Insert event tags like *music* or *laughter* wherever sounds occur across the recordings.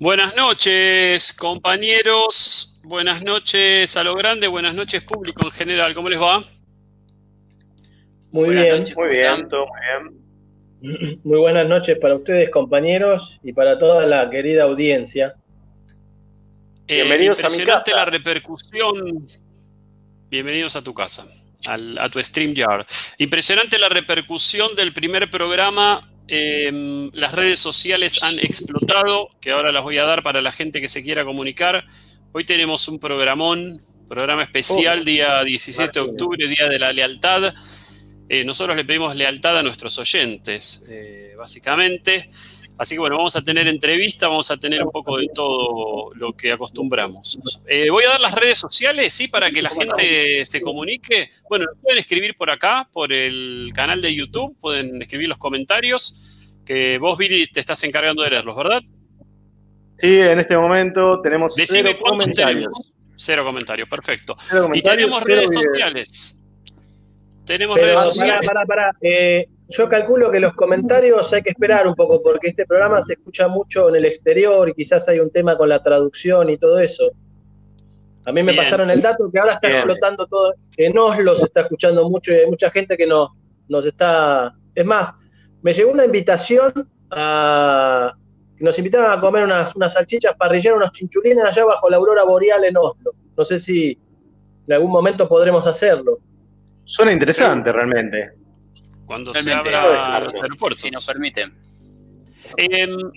Buenas noches, compañeros. Buenas noches a lo grande, buenas noches, público en general. ¿Cómo les va? Muy bien, muy bien, todo muy bien. Muy buenas noches para ustedes, compañeros, y para toda la querida audiencia. Eh, Bienvenidos impresionante a la repercusión. Bienvenidos a tu casa, a tu StreamYard. Impresionante la repercusión del primer programa Em, las redes sociales han explotado, que ahora las voy a dar para la gente que se quiera comunicar. Hoy tenemos un programón, programa especial, oh. día 17 de octubre, Día de la Lealtad. Eh, nosotros le pedimos lealtad a nuestros oyentes, eh, básicamente. Así que bueno, vamos a tener entrevista, vamos a tener un poco de todo lo que acostumbramos. Eh, voy a dar las redes sociales, sí, para que la gente se comunique. Bueno, pueden escribir por acá, por el canal de YouTube, pueden escribir los comentarios, que vos, Viri, te estás encargando de leerlos, ¿verdad? Sí, en este momento tenemos cero comentarios. Cero comentarios, perfecto. y tenemos redes sociales. Tenemos redes sociales. Para, para, para. Eh, yo calculo que los comentarios hay que esperar un poco, porque este programa se escucha mucho en el exterior y quizás hay un tema con la traducción y todo eso. A mí me pasaron el dato que ahora está explotando todo, que nos los está escuchando mucho y hay mucha gente que no, nos está... Es más, me llegó una invitación a... Nos invitaron a comer unas, unas salchichas parrilleras, unos chinchulines allá bajo la aurora boreal en Oslo. No sé si en algún momento podremos hacerlo. Suena interesante realmente cuando se abra los aeropuertos. Si nos permiten. Em,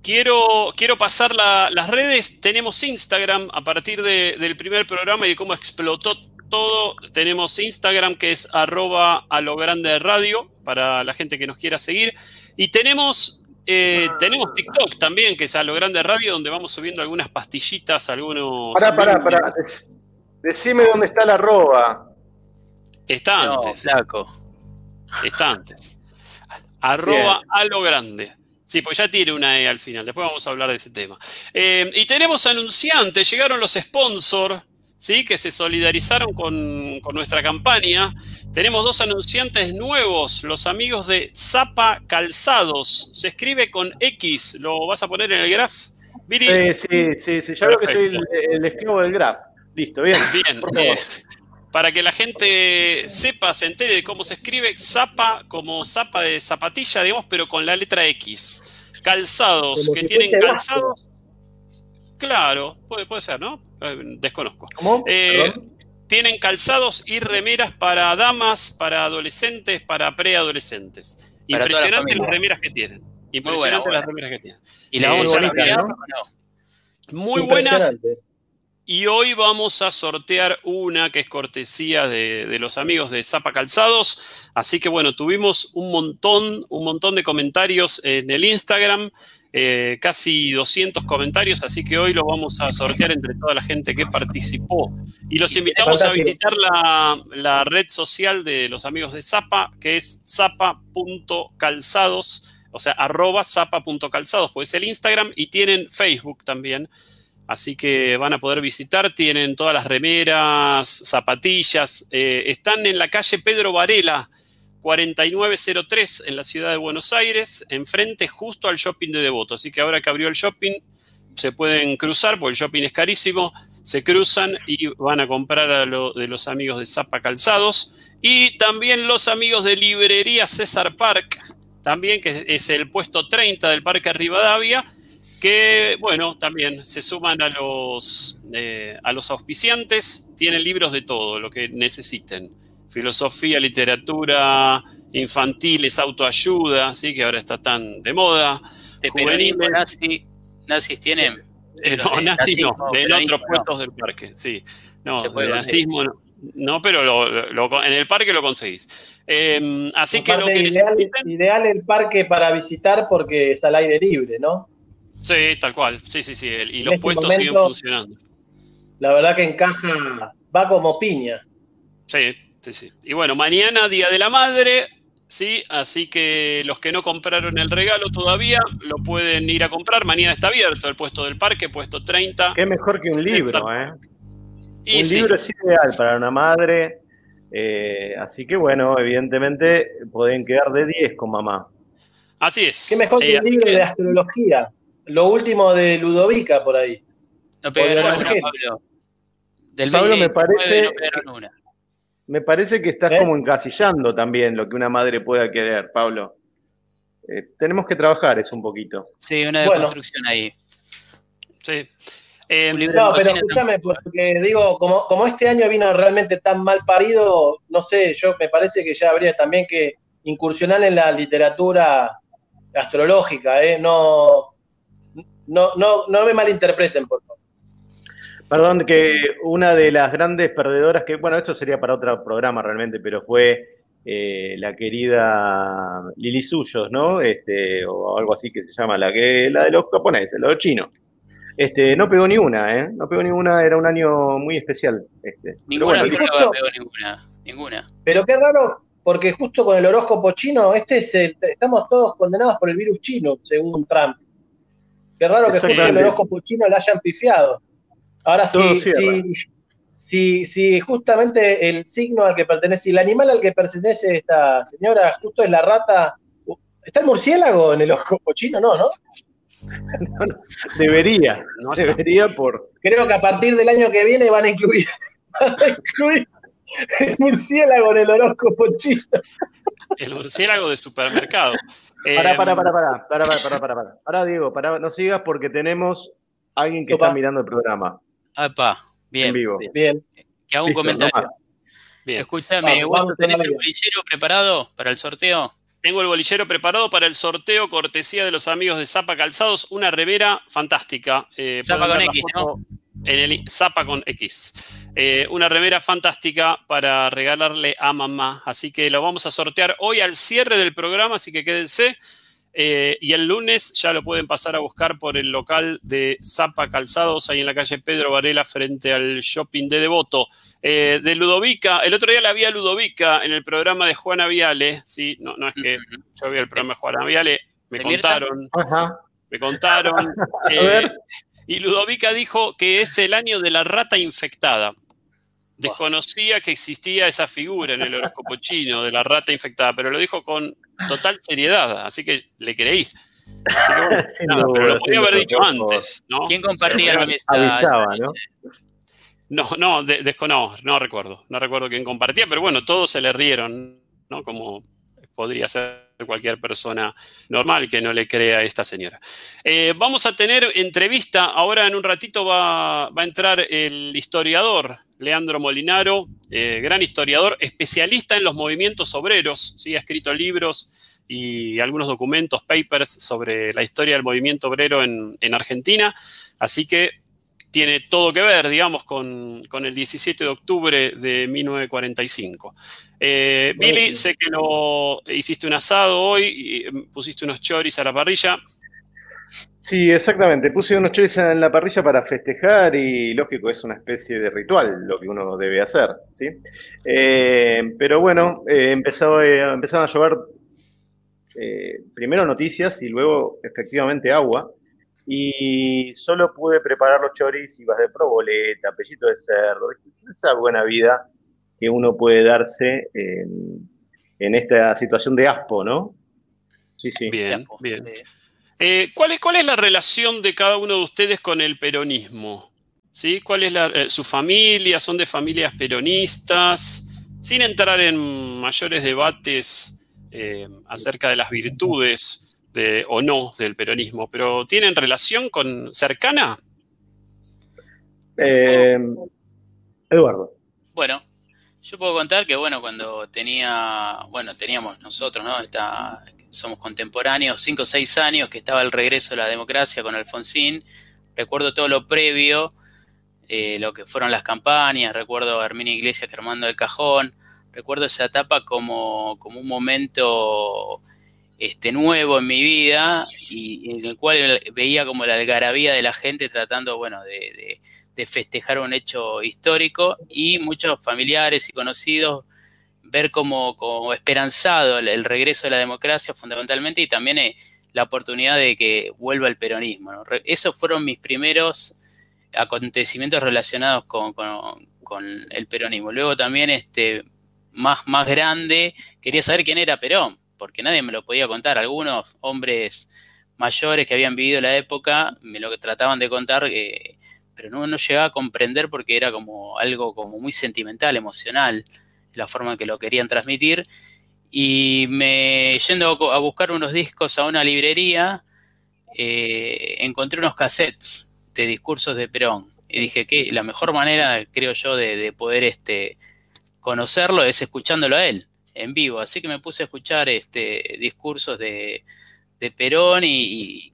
quiero, quiero pasar las redes. Tenemos Instagram a partir del primer programa y de cómo explotó todo. Tenemos Instagram que es arroba a lo grande radio para la gente que nos quiera seguir. Y tenemos, eh, tenemos TikTok también, que es a lo grande radio, donde vamos subiendo algunas pastillitas, algunos... Pará, pará, pará. Decime dónde está la arroba. Está antes. Flaco. Está antes. *laughs* Arroba a lo grande. Sí, pues ya tiene una E al final. Después vamos a hablar de ese tema. Eh, y tenemos anunciantes, llegaron los sponsors, ¿sí? Que se solidarizaron con, nuestra campaña. Tenemos dos anunciantes nuevos, los amigos de Zapa Calzados. Se escribe con X, ¿lo vas a poner en el graph? Sí, sí, sí, sí. Ya veo que soy el, el, esclavo del graph. Listo, bien. Bien, favor para que la gente sepa, se entere de cómo se escribe zapa como zapa de zapatilla, digamos, pero con la letra X. Calzados, que tienen calzados. Claro, puede, puede ser, ¿no? Eh, desconozco. ¿Cómo? Eh, tienen calzados y remeras para damas, para adolescentes, para preadolescentes. Impresionante las remeras que tienen. Impresionante las remeras que tienen. Y la vamos a ¿no? Muy buenas. Y hoy vamos a sortear una que es cortesía de, los amigos de Zapa Calzados. Así que bueno, tuvimos un montón, un montón de comentarios en el Instagram, eh, casi 200 comentarios, así que hoy lo vamos a sortear entre toda la gente que participó. Y los invitamos a visitar la, red social de los amigos de Zapa, que es zapa.calzados, o sea, arroba zapa.calzados, pues es el Instagram, y tienen Facebook también. Así que van a poder visitar, tienen todas las remeras, zapatillas. Eh, están en la calle Pedro Varela, 4903, en la ciudad de Buenos Aires, enfrente justo al shopping de Devoto. Así que ahora que abrió el shopping, se pueden cruzar, porque el shopping es carísimo. Se cruzan y van a comprar a lo de los amigos de Zapa Calzados. Y también los amigos de Librería César Park, también que es el puesto 30 del Parque Rivadavia que, bueno, también se suman a los, eh, a los auspiciantes, tienen libros de todo, lo que necesiten. Filosofía, literatura, infantiles, autoayuda, ¿sí? que ahora está tan de moda. De juveniles. Nazi, nazis tienen. Eh, no, nazis no, en otros puestos del parque, sí. No, nazismo no, no pero en el parque lo conseguís. Em, así que lo que ideal, ideal el parque para visitar porque es al aire libre, ¿no? Sí, tal cual. Sí, sí, sí. Y los este puestos siguen funcionando. La verdad que encaja, va como piña. Sí, sí, sí. Y bueno, mañana, Día de la Madre, ¿sí? Así que los que no compraron el regalo todavía lo pueden ir a comprar. Mañana está abierto el puesto del parque, puesto 30. Qué mejor que un libro, ¿eh? un libro es ideal para una madre. Eh, así que bueno, evidentemente pueden quedar de 10 con mamá. Así es. Qué mejor que un eh, libro de astrología. Lo último de Ludovica por ahí. No pegaron una, Pablo. Del Pablo me parece, me parece que estás ¿Eh? como encasillando también lo que una madre pueda querer, Pablo. Eh, tenemos que trabajar eso un poquito. Sí, una deconstrucción ahí. Sí. Eh, no, pero escúchame, porque digo, como, como este año vino realmente tan mal parido, no sé, yo me parece que ya habría también que incursionar en la literatura astrológica, ¿eh? No, no, no, no me malinterpreten, por favor. Perdón, que una de las grandes perdedoras, que bueno, eso sería para otro programa realmente, pero fue eh, la querida Lili Suyos, ¿no? Este, o algo así que se llama, la que la de los japoneses, los chinos. Este, no pegó ni una, ¿eh? No pegó ni una, era un año muy especial. Este. Ninguna pero pegó ninguna, ninguna. Pero qué raro, porque justo con el horóscopo chino, este es estamos todos condenados por el virus chino, según Trump. Qué raro que justo el horóscopo chino le hayan pifiado. Ahora sí, sí, sí, justamente el signo al que pertenece, el animal al que pertenece esta señora, justo es la rata. ¿Está el murciélago en el horóscopo chino? *laughs* No, ¿no? debería, no debería por. Creo que a partir del año que viene van a incluir, *laughs* van a incluir el murciélago en el horóscopo chino. El murciélago de supermercado. Para, para, para, para, para, para, para, para. Ahora, Diego, para, no sigas porque tenemos alguien que está mirando el programa. Apa, bien. En vivo. Bien. Que hago un comentario. Bien. Escúchame, ¿vos tenés el bolillero preparado para el sorteo? Tengo el bolillero preparado para el sorteo, cortesía de los amigos de Zapa Calzados, una revera fantástica. Eh, Zapa con X, ¿no? En el Zapa con X. Eh, una remera fantástica para regalarle a mamá. Así que lo vamos a sortear hoy al cierre del programa, así que quédense. Eh, y el lunes ya lo pueden pasar a buscar por el local de Zapa Calzados, ahí en la calle Pedro Varela, frente al shopping de Devoto. Eh, de Ludovica, el otro día la vi a Ludovica en el programa de Juana Viale, sí, no, no es que yo vi el programa de Juana Viale, me contaron, me contaron. *laughs* Eh, y Ludovica dijo que es el año de la rata infectada. Desconocía que existía esa figura en el horóscopo chino de la rata infectada, pero lo dijo con total seriedad, así que le creí. *laughs* pero lo podía haber dicho antes, ¿no? ¿Quién compartía la mesa? Avisaba, ¿no? No, no, desconozco, no recuerdo, no recuerdo quién compartía, pero bueno, todos se le rieron, ¿no? Como podría ser cualquier persona normal que no le crea a esta señora. Eh, vamos a tener entrevista, ahora en un ratito va, a entrar el historiador Leandro Molinaro, eh, gran historiador, especialista en los movimientos obreros, ¿sí? ha escrito libros y algunos documentos, papers sobre la historia del movimiento obrero en, en Argentina, así que tiene todo que ver, digamos, con, el 17 de octubre de 1945. Eh, Billy, sé que no hiciste un asado hoy, y em, pusiste unos choris a la parrilla. Sí, exactamente. Puse unos choris en la parrilla para festejar y lógico, es una especie de ritual lo que uno debe hacer, ¿sí? Eh, pero bueno, eh, empezó, eh, empezaron a llover primero noticias y luego efectivamente agua y solo pude preparar los choris, vas de proboleta, pellito de cerdo, esa buena vida que uno puede darse en, esta situación de aspo, ¿no? Sí, sí. Bien, bien. Eh, ¿cuál, es, ¿Cuál es la relación de cada uno de ustedes con el peronismo? ¿Sí? ¿Cuál es eh, su familia? ¿Son de familias peronistas? Sin entrar en mayores debates eh, acerca de las virtudes o no del peronismo, pero ¿tienen relación con cercana? Eh, Eduardo. Bueno, yo puedo contar que bueno, cuando tenía, bueno, teníamos nosotros, ¿no? Esta, somos contemporáneos, cinco o seis años que estaba el regreso de la democracia con Alfonsín, recuerdo todo lo previo, eh, lo que fueron las campañas, recuerdo a Herminia Iglesias quemando el cajón, recuerdo esa etapa como, como un momento este, nuevo en mi vida y, en el cual veía como la algarabía de la gente tratando, bueno, de, festejar un hecho histórico y muchos familiares y conocidos ver como, esperanzado el, regreso de la democracia fundamentalmente y también eh, la oportunidad de que vuelva el peronismo. Esos fueron mis primeros acontecimientos relacionados con, el peronismo. Luego también, este, más, más grande, quería saber quién era Perón porque nadie me lo podía contar. Algunos hombres mayores que habían vivido la época me lo trataban de contar, eh, pero no, no llegaba a comprender porque era como algo como muy sentimental, emocional, la forma en que lo querían transmitir. Y me yendo a buscar unos discos a una librería, eh, encontré unos cassettes de discursos de Perón. Y dije que la mejor manera, creo yo, de, poder este, conocerlo es escuchándolo a él en vivo. Así que me puse a escuchar este, discursos de, Perón y,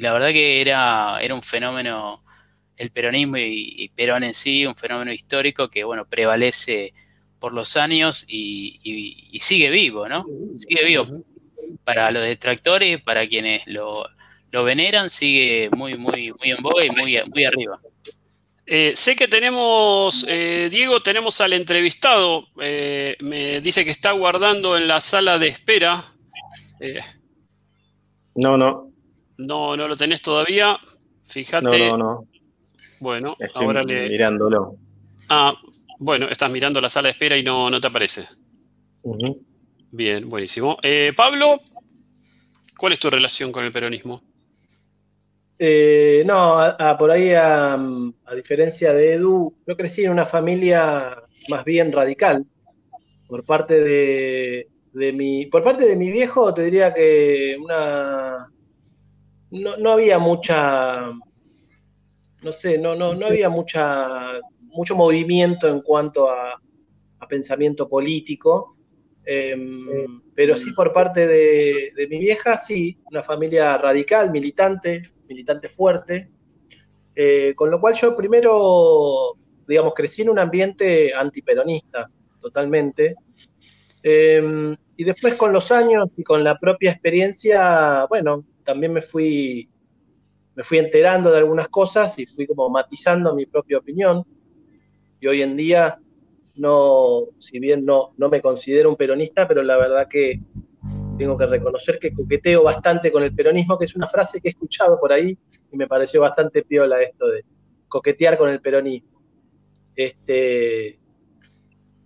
la verdad que era, era un fenómeno, el peronismo y, Perón en sí, un fenómeno histórico que, bueno, prevalece por los años y, sigue vivo, ¿no? Sigue vivo. Para los detractores, para quienes lo, veneran, sigue muy, muy, muy en boga y muy, muy arriba. Eh, sé que tenemos, eh, Diego, tenemos al entrevistado. Eh, me dice que está guardando en la sala de espera. no, no. No, no lo tenés todavía. Fíjate. No, no, no. Bueno, ahora le. Mirándolo. Ah, bueno, estás mirando la sala de espera y no, no te aparece. Bien, buenísimo. Pablo, ¿cuál es tu relación con el peronismo? Eh, no, por ahí, a, diferencia de Edu, yo crecí en una familia más bien radical. Por parte de, mi, por parte de mi viejo, te diría que una, no, había mucha, no sé, no, no, no había mucha, mucho movimiento en cuanto a, pensamiento político. Em, pero sí por parte de, de mi vieja, sí, una familia radical, militante, militante fuerte, eh, con lo cual yo primero, digamos, crecí en un ambiente antiperonista, totalmente, em, y después con los años y con la propia experiencia, bueno, también me fui, me fui enterando de algunas cosas y fui como matizando mi propia opinión, y hoy en día no, si bien no, no me considero un peronista, pero la verdad que tengo que reconocer que coqueteo bastante con el peronismo, que es una frase que he escuchado por ahí y me pareció bastante piola esto de coquetear con el peronismo. Este,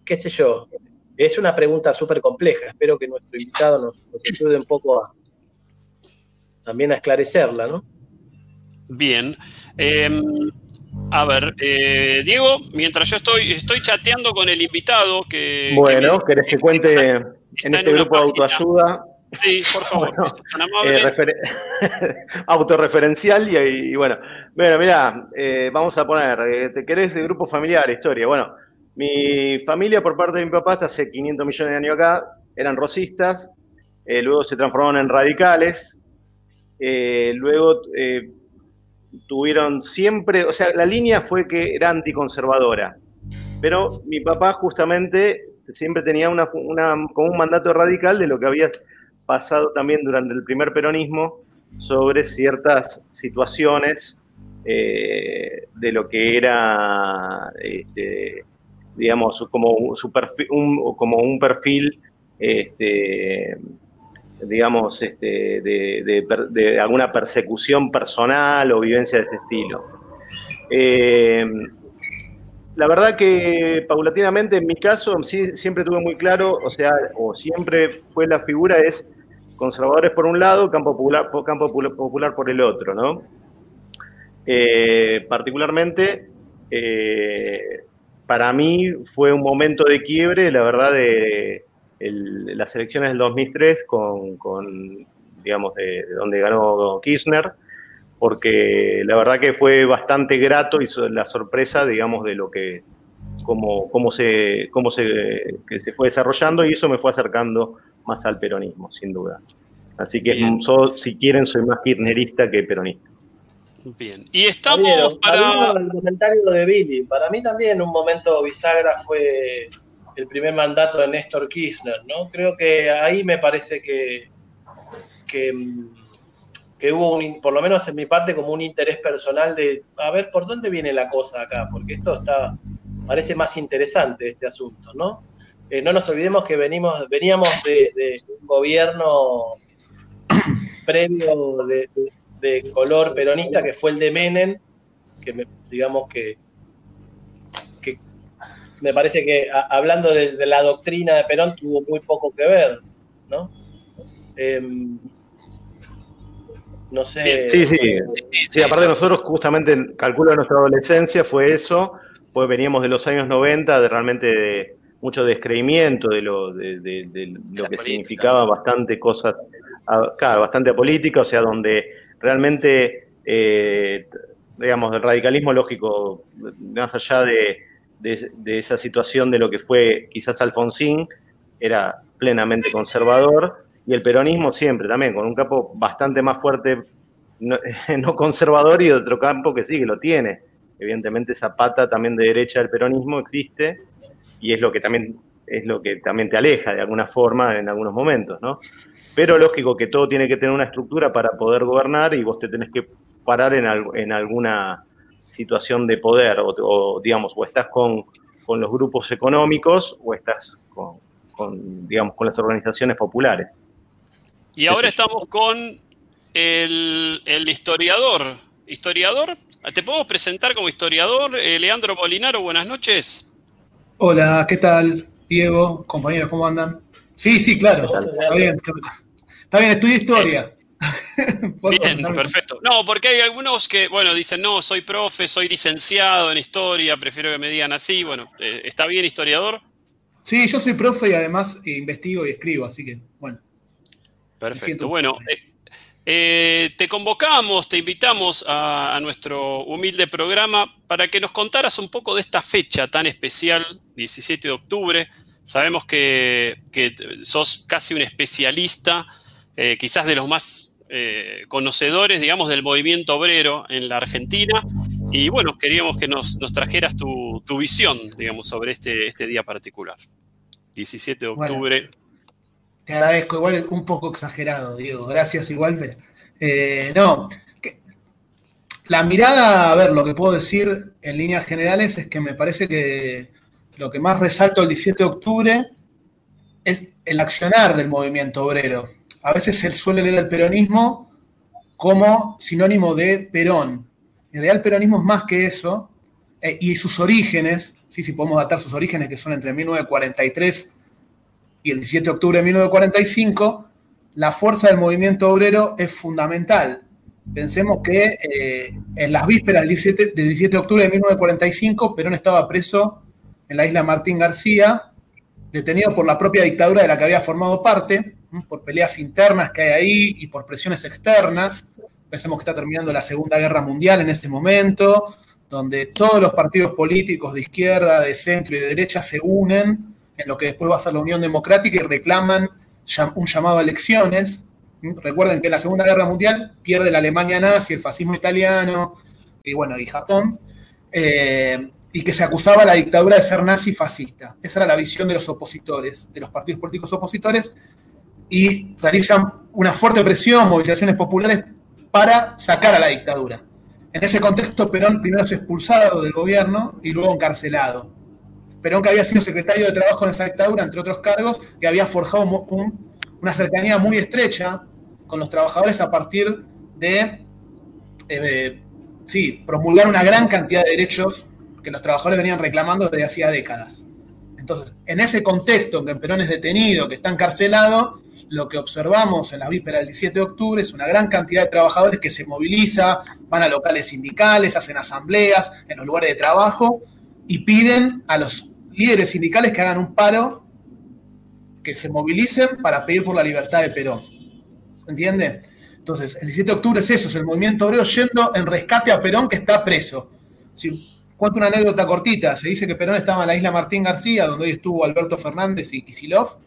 qué sé yo, es una pregunta súper compleja, espero que nuestro invitado nos, ayude un poco también a esclarecerla, ¿no? Bien. Em, a ver, eh, Diego, mientras yo estoy, estoy chateando con el invitado que... Bueno, ¿querés que cuente en este grupo de autoayuda. Sí, por favor. Eh, *laughs* autorreferencial y, bueno, bueno, mira, eh, vamos a poner, ¿te querés el grupo familiar, historia? Bueno, mi familia por parte de mi papá hasta hace 500 millones de años acá, eran rosistas, luego se transformaron en radicales, luego tuvieron siempre, o sea, la línea fue que era anticonservadora, pero mi papá justamente siempre tenía una, como un mandato radical de lo que había pasado también durante el primer peronismo sobre ciertas situaciones eh, de lo que era, este, digamos, como, un, como un perfil, este, digamos, este, de, de, alguna persecución personal o vivencia de ese estilo. Eh, la verdad que paulatinamente, en mi caso, sí, siempre tuve muy claro, o sea, o siempre fue la figura es conservadores por un lado, campo popular, campo popular por el otro, ¿no? Eh, particularmente, eh, para mí fue un momento de quiebre, la verdad, de las elecciones del 2003 con, con digamos, de, de donde ganó Kirchner, porque la verdad que fue bastante grato y la sorpresa, digamos, de lo que, cómo, cómo, se, cómo se, que se fue desarrollando y eso me fue acercando más al peronismo, sin duda. Así que si quieren, soy más kirchnerista que peronista. Bien, y estamos para... El comentario de Billy, para mí también un momento bisagra fue el primer mandato de Néstor Kirchner, ¿no? Creo que ahí me parece que, que que hubo, un, por lo menos en mi parte, como un interés personal de, a ver, ¿por dónde viene la cosa acá? Porque esto está, parece más interesante este asunto, ¿no? Eh, no nos olvidemos que venimos, veníamos de, un gobierno *coughs* previo de, color peronista que fue el de Menem, que me, digamos que me parece que hablando de, la doctrina de Perón tuvo muy poco que ver, ¿no? Em, No sé. Sí, sí. Sí, aparte nosotros justamente, calculo de nuestra adolescencia fue eso, pues veníamos de los años 90, de realmente de mucho descreimiento de lo, de, lo que significaba bastante cosas, claro, bastante apolítica, o sea, donde realmente, eh, digamos, el radicalismo lógico, más allá de, esa situación de lo que fue quizás Alfonsín, era plenamente conservador, y el peronismo siempre también, con un campo bastante más fuerte, no, *laughs* conservador, y otro campo que sí, que lo tiene. Evidentemente esa pata también de derecha del peronismo existe, y es lo que también es lo que también te aleja de alguna forma en algunos momentos, ¿no? Pero lógico que todo tiene que tener una estructura para poder gobernar y vos te tenés que parar en, en alguna situación de poder, o, digamos, o estás con, los grupos económicos o estás con, digamos, con las organizaciones populares. Y ahora estamos con el, historiador. ¿Historiador? ¿Te podemos presentar como historiador? Eh, Leandro Molinaro, buenas noches. Hola, ¿qué tal? Diego, compañeros, ¿cómo andan? Sí, sí, claro. Está bien, está bien, estudio historia. *laughs* Bien, perfecto. No, porque hay algunos que, bueno, dicen, no, soy profe, soy licenciado en historia, prefiero que me digan así. Bueno, eh, ¿está bien historiador? Sí, yo soy profe y además investigo y escribo, así que, bueno. Perfecto. Bueno, eh, eh, te convocamos, te invitamos a, nuestro humilde programa para que nos contaras un poco de esta fecha tan especial, 17 de octubre. Sabemos que, sos casi un especialista, eh, quizás de los más conocedores, digamos, del movimiento obrero en la Argentina. Y bueno, queríamos que nos, trajeras tu, visión, digamos, sobre este, este día particular. 17 de octubre. Te agradezco, igual es un poco exagerado, Diego. Gracias igual. Eh, no, la mirada, a ver, lo que puedo decir en líneas generales es que me parece que lo que más resalto el 17 de octubre es el accionar del movimiento obrero. A veces se suele leer el peronismo como sinónimo de Perón. En realidad el peronismo es más que eso, eh, y sus orígenes, ¿sí? si podemos datar sus orígenes, que son entre 1943 y el 17 de octubre de 1945, la fuerza del movimiento obrero es fundamental. Pensemos que eh, en las vísperas del 17, 17 de octubre de 1945, Perón estaba preso en la isla Martín García, detenido por la propia dictadura de la que había formado parte, por peleas internas que hay ahí y por presiones externas. Pensemos que está terminando la Segunda Guerra Mundial en ese momento, donde todos los partidos políticos de izquierda, de centro y de derecha se unen en lo que después va a ser la Unión Democrática y reclaman un llamado a elecciones. Recuerden que en la Segunda Guerra Mundial pierde la Alemania nazi, el fascismo italiano y bueno, y Japón, eh, y que se acusaba a la dictadura de ser nazi fascista. Esa era la visión de los opositores, de los partidos políticos opositores, y realizan una fuerte presión, movilizaciones populares para sacar a la dictadura. En ese contexto, Perón primero es expulsado del gobierno y luego encarcelado. Perón, que había sido secretario de Trabajo en esa dictadura, entre otros cargos, y había forjado una cercanía muy estrecha con los trabajadores a partir de, eh, sí, promulgar una gran cantidad de derechos que los trabajadores venían reclamando desde hacía décadas. Entonces, en ese contexto que Perón es detenido, que está encarcelado, lo que observamos en la víspera del 17 de octubre es una gran cantidad de trabajadores que se moviliza, van a locales sindicales, hacen asambleas en los lugares de trabajo y piden a los líderes sindicales que hagan un paro, que se movilicen para pedir por la libertad de Perón. ¿Se entiende? Entonces, el 17 de octubre es eso, es el movimiento obrero yendo en rescate a Perón que está preso. Si, cuento una anécdota cortita, se dice que Perón estaba en la isla Martín García, donde hoy estuvo Alberto Fernández y Kisilov,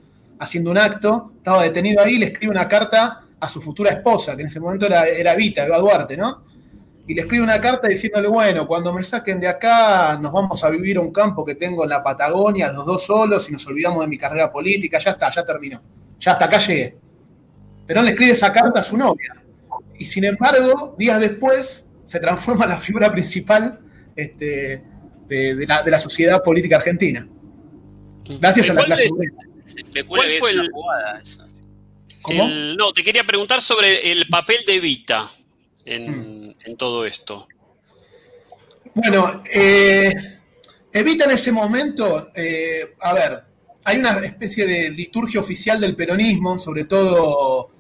haciendo un acto, estaba detenido ahí, le escribe una carta a su futura esposa, que en ese momento era, era Vita, Eva Duarte, ¿no? y le escribe una carta diciéndole, bueno, cuando me saquen de acá, nos vamos a vivir a un campo que tengo en la Patagonia, los dos solos, y nos olvidamos de mi carrera política, ya está, ya terminó, ya hasta acá llegué. Perón le escribe esa carta a su novia, y sin embargo, días después, se transforma en la figura principal este, de, la, sociedad política argentina. Gracias a la clase ¿Cuál fue el, ¿Cómo? no, te quería preguntar sobre el papel de Vita en, mm. todo esto? Bueno, eh, Evita en ese momento, eh, a ver, hay una especie de liturgia oficial del peronismo, sobre todo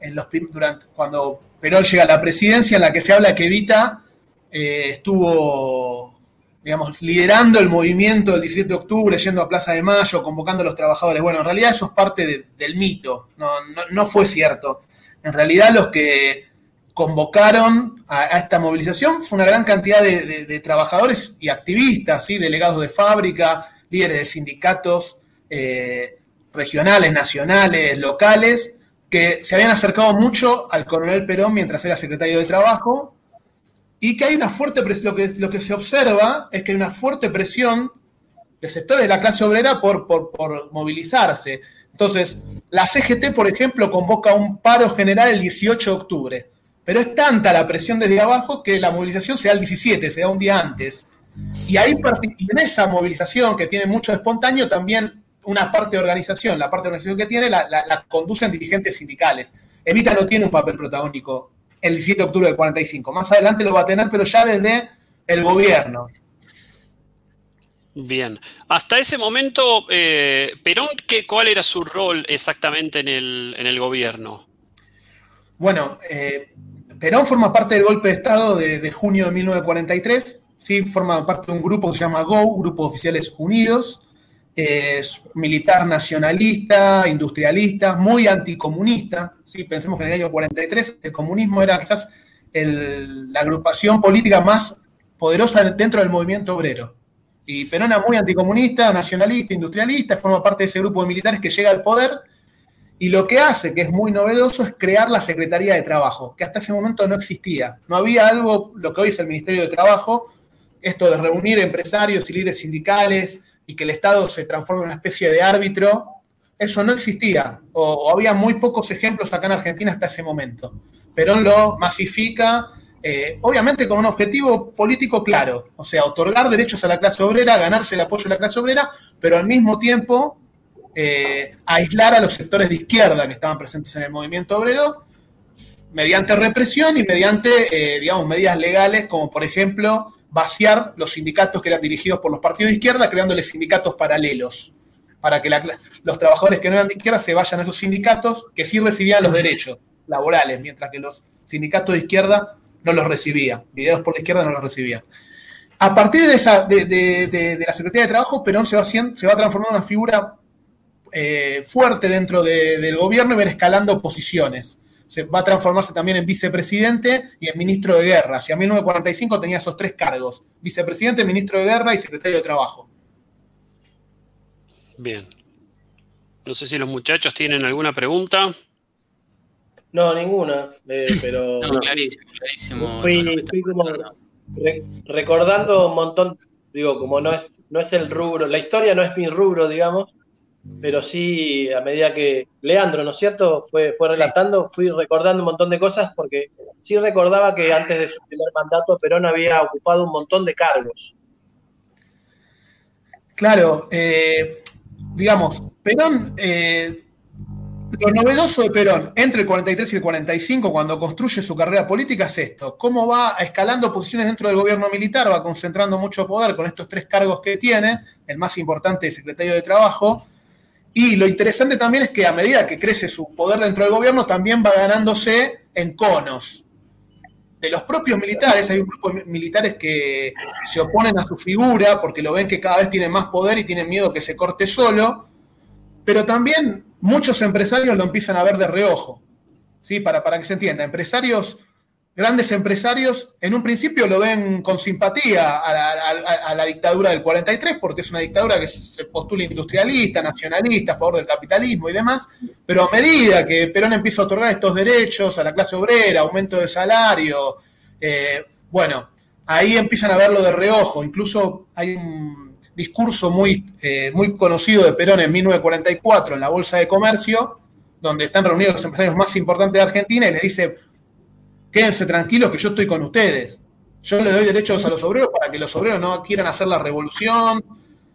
en los, durante, cuando Perón llega a la presidencia, en la que se habla que Evita eh, estuvo, digamos, liderando el movimiento del 17 de octubre, yendo a Plaza de Mayo, convocando a los trabajadores. Bueno, en realidad eso es parte del mito, no, fue cierto. En realidad los que convocaron a, esta movilización fue una gran cantidad de, trabajadores y activistas, ¿sí? delegados de fábrica, líderes de sindicatos eh, regionales, nacionales, locales, que se habían acercado mucho al coronel Perón mientras era secretario de Trabajo y que hay una fuerte presión, lo que, lo que se observa es que hay una fuerte presión de sectores de la clase obrera por, por, movilizarse. Entonces, la CGT, por ejemplo, convoca un paro general el 18 de octubre, pero es tanta la presión desde abajo que la movilización se da el 17, se da un día antes. Y ahí, en esa movilización que tiene mucho espontáneo, también una parte de organización, la parte de organización que tiene, la, la conducen dirigentes sindicales. Evita no tiene un papel protagónico el 17 de octubre del 45. Más adelante lo va a tener, pero ya desde el gobierno. Bien. Hasta ese momento, eh, Perón, ¿qué, ¿cuál era su rol exactamente en el, gobierno? Bueno, eh, Perón forma parte del golpe de Estado de, junio de 1943. ¿sí? Forma parte de un grupo que se llama GO, Grupo de Oficiales Unidos es militar nacionalista, industrialista, muy anticomunista. ¿sí? Pensemos que en el año 43 el comunismo era quizás la agrupación política más poderosa dentro del movimiento obrero. Y Perón era muy anticomunista, nacionalista, industrialista, forma parte de ese grupo de militares que llega al poder. Y lo que hace, que es muy novedoso, es crear la Secretaría de Trabajo, que hasta ese momento no existía. No había algo, lo que hoy es el Ministerio de Trabajo, esto de reunir empresarios y líderes sindicales, y que el Estado se transforme en una especie de árbitro, eso no existía, o, había muy pocos ejemplos acá en Argentina hasta ese momento. Perón lo masifica, eh, obviamente con un objetivo político claro, o sea, otorgar derechos a la clase obrera, ganarse el apoyo de la clase obrera, pero al mismo tiempo eh, aislar a los sectores de izquierda que estaban presentes en el movimiento obrero mediante represión y mediante, eh, digamos, medidas legales, como por ejemplo vaciar los sindicatos que eran dirigidos por los partidos de izquierda, creándoles sindicatos paralelos, para que los trabajadores que no eran de izquierda se vayan a esos sindicatos que sí recibían los derechos laborales, mientras que los sindicatos de izquierda no los recibían, liderados por la izquierda no los recibían. A partir de, esa, de, la Secretaría de Trabajo, Perón se va, se va transformando en una figura eh, fuerte dentro del gobierno y va escalando posiciones se va a transformarse también en vicepresidente y en ministro de guerra. Y a 1945 tenía esos tres cargos, vicepresidente, ministro de guerra y secretario de trabajo. Bien. No sé si los muchachos tienen alguna pregunta. No, ninguna, eh, pero... No, clarísimo, clarísimo. Fui, como recordando un montón, digo, como no es, no es el rubro, la historia no es mi rubro, digamos, pero sí, a medida que Leandro, ¿no es cierto?, fue, fue relatando, fui recordando un montón de cosas porque sí recordaba que antes de su primer mandato Perón había ocupado un montón de cargos. Claro, eh, digamos, Perón, eh, lo novedoso de Perón entre el 43 y el 45, cuando construye su carrera política, es esto, cómo va escalando posiciones dentro del gobierno militar, va concentrando mucho poder con estos tres cargos que tiene, el más importante es secretario de Trabajo, y lo interesante también es que a medida que crece su poder dentro del gobierno, también va ganándose en conos. De los propios militares, hay un grupo de militares que se oponen a su figura porque lo ven que cada vez tiene más poder y tienen miedo que se corte solo, pero también muchos empresarios lo empiezan a ver de reojo. ¿sí? Para, para que se entienda, empresarios grandes empresarios en un principio lo ven con simpatía a la, dictadura del 43, porque es una dictadura que se postula industrialista, nacionalista, a favor del capitalismo y demás, pero a medida que Perón empieza a otorgar estos derechos a la clase obrera, aumento de salario, eh, bueno, ahí empiezan a verlo de reojo, incluso hay un discurso muy, eh, muy conocido de Perón en 1944 en la Bolsa de Comercio, donde están reunidos los empresarios más importantes de Argentina y le dice, quédense tranquilos que yo estoy con ustedes. Yo les doy derechos a los obreros para que los obreros no quieran hacer la revolución,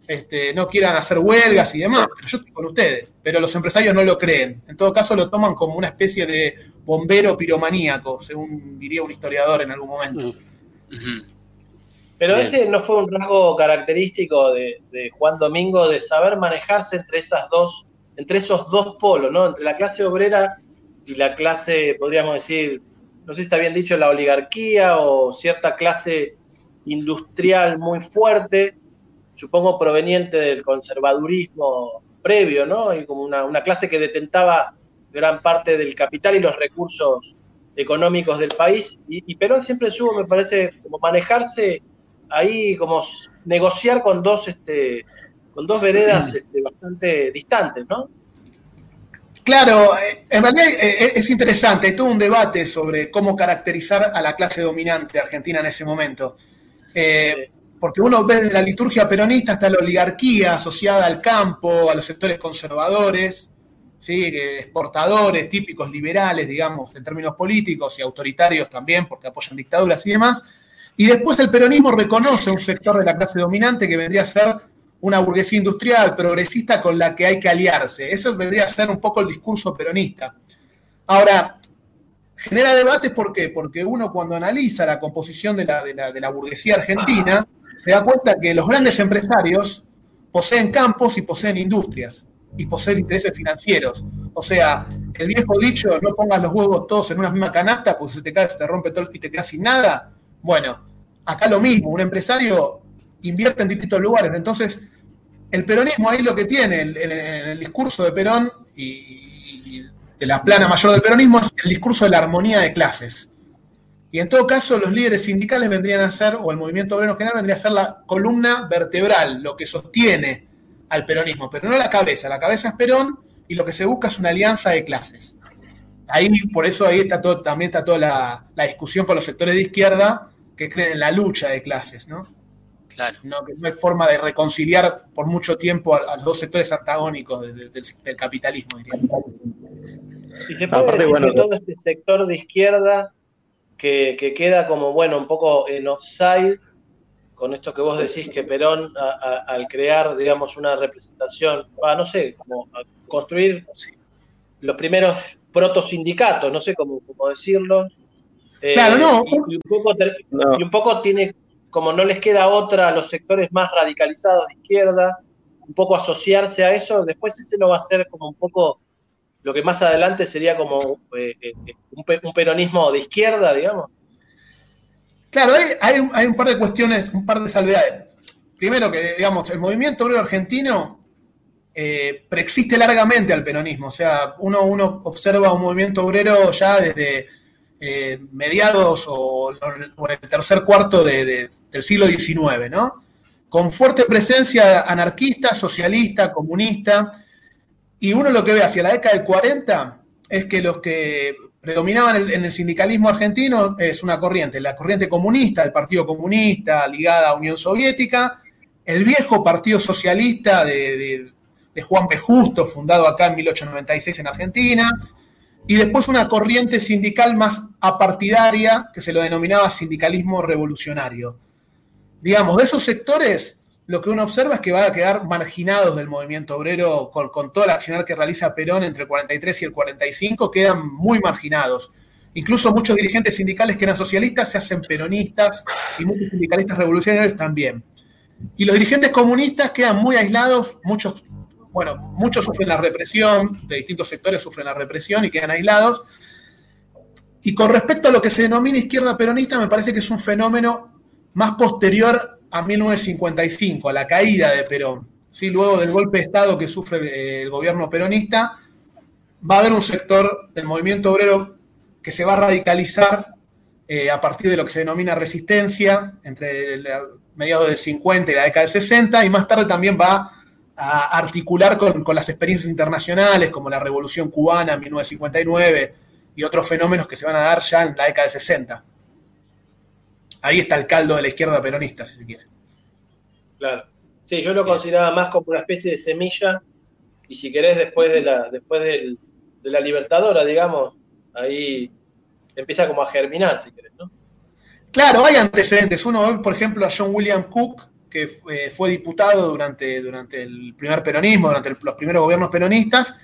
este, no quieran hacer huelgas y demás, pero yo estoy con ustedes. Pero los empresarios no lo creen. En todo caso, lo toman como una especie de bombero piromaníaco, según diría un historiador en algún momento. Pero ese no fue un rasgo característico de, de, Juan Domingo de saber manejarse entre esas dos, entre esos dos polos, ¿no? Entre la clase obrera y la clase, podríamos decir, no sé si está bien dicho, la oligarquía o cierta clase industrial muy fuerte, supongo proveniente del conservadurismo previo, ¿no? Y como una, clase que detentaba gran parte del capital y los recursos económicos del país. Y, Perón siempre supo, me parece, como manejarse ahí, como negociar con dos, este, con dos veredas este, bastante distantes, ¿no? Claro, eh, en realidad eh, eh, es interesante, hay todo un debate sobre cómo caracterizar a la clase dominante argentina en ese momento. porque uno ve desde la liturgia peronista hasta la oligarquía asociada al campo, a los sectores conservadores, ¿sí? exportadores, típicos liberales, digamos, en términos políticos y autoritarios también, porque apoyan dictaduras y demás. Y después el peronismo reconoce un sector de la clase dominante que vendría a ser una burguesía industrial progresista con la que hay que aliarse. Eso vendría a ser un poco el discurso peronista. Ahora, genera debates ¿por qué? Porque uno cuando analiza la composición de la, burguesía argentina, se da cuenta que los grandes empresarios poseen campos y poseen industrias y poseen intereses financieros. O sea, el viejo dicho, no pongas los huevos todos en una misma canasta, pues se te cae, se te rompe todo y te quedas sin nada. Bueno, acá lo mismo, un empresario invierte en distintos lugares. Entonces, el peronismo ahí lo que tiene en el, discurso de Perón y, de la plana mayor del peronismo es el discurso de la armonía de clases. Y en todo caso, los líderes sindicales vendrían a ser, o el movimiento obrero general vendría a ser la columna vertebral, lo que sostiene al peronismo, pero no la cabeza. La cabeza es Perón y lo que se busca es una alianza de clases. Ahí, por eso ahí está todo, también está toda la, la discusión con los sectores de izquierda que creen en la lucha de clases, ¿no? No, hay forma de reconciliar por mucho tiempo a, los dos sectores antagónicos del, capitalismo, diría. Y se puede decir que todo este sector de izquierda que, queda como, bueno, un poco en offside con esto que vos decís que Perón, al crear, digamos, una representación, no sé, como construir los primeros protosindicatos, no sé cómo, decirlo. Claro, no. Eh, y un poco tiene como no les queda otra a los sectores más radicalizados de izquierda, un poco asociarse a eso, después ese no va a ser como un poco lo que más adelante sería como eh, eh, un, peronismo de izquierda, digamos. Claro, hay, un, par de cuestiones, un par de salvedades. Primero que, digamos, el movimiento obrero argentino eh, preexiste largamente al peronismo, o sea, uno, uno observa un movimiento obrero ya desde mediados o, en el tercer cuarto de, del siglo XIX, ¿no? Con fuerte presencia anarquista, socialista, comunista. Y uno lo que ve hacia la década del 40 es que los que predominaban en el sindicalismo argentino es una corriente, la corriente comunista, el Partido Comunista ligada a Unión Soviética, el viejo Partido Socialista de, de Juan B. Justo, fundado acá en 1896 en Argentina, y después una corriente sindical más apartidaria que se lo denominaba sindicalismo revolucionario digamos, de esos sectores, lo que uno observa es que van a quedar marginados del movimiento obrero con, con todo el accionar que realiza Perón entre el 43 y el 45, quedan muy marginados. Incluso muchos dirigentes sindicales que eran socialistas se hacen peronistas y muchos sindicalistas revolucionarios también. Y los dirigentes comunistas quedan muy aislados, muchos, bueno, muchos sufren la represión, de distintos sectores sufren la represión y quedan aislados. Y con respecto a lo que se denomina izquierda peronista, me parece que es un fenómeno más posterior a 1955, a la caída de Perón. ¿sí? Luego del golpe de Estado que sufre eh, el gobierno peronista, va a haber un sector del movimiento obrero que se va a radicalizar eh, a partir de lo que se denomina resistencia, entre mediados del 50 y la década del 60, y más tarde también va a articular con, con, las experiencias internacionales, como la Revolución Cubana en 1959 y otros fenómenos que se van a dar ya en la década del 60 ahí está el caldo de la izquierda peronista, si se quiere. Claro. Sí, yo lo consideraba más como una especie de semilla, y si querés, después de la, después de la Libertadora, digamos, ahí empieza como a germinar, si querés, ¿no? Claro, hay antecedentes. Uno ve, por ejemplo, a John William Cook, que eh, fue diputado durante, durante el primer peronismo, durante los primeros gobiernos peronistas,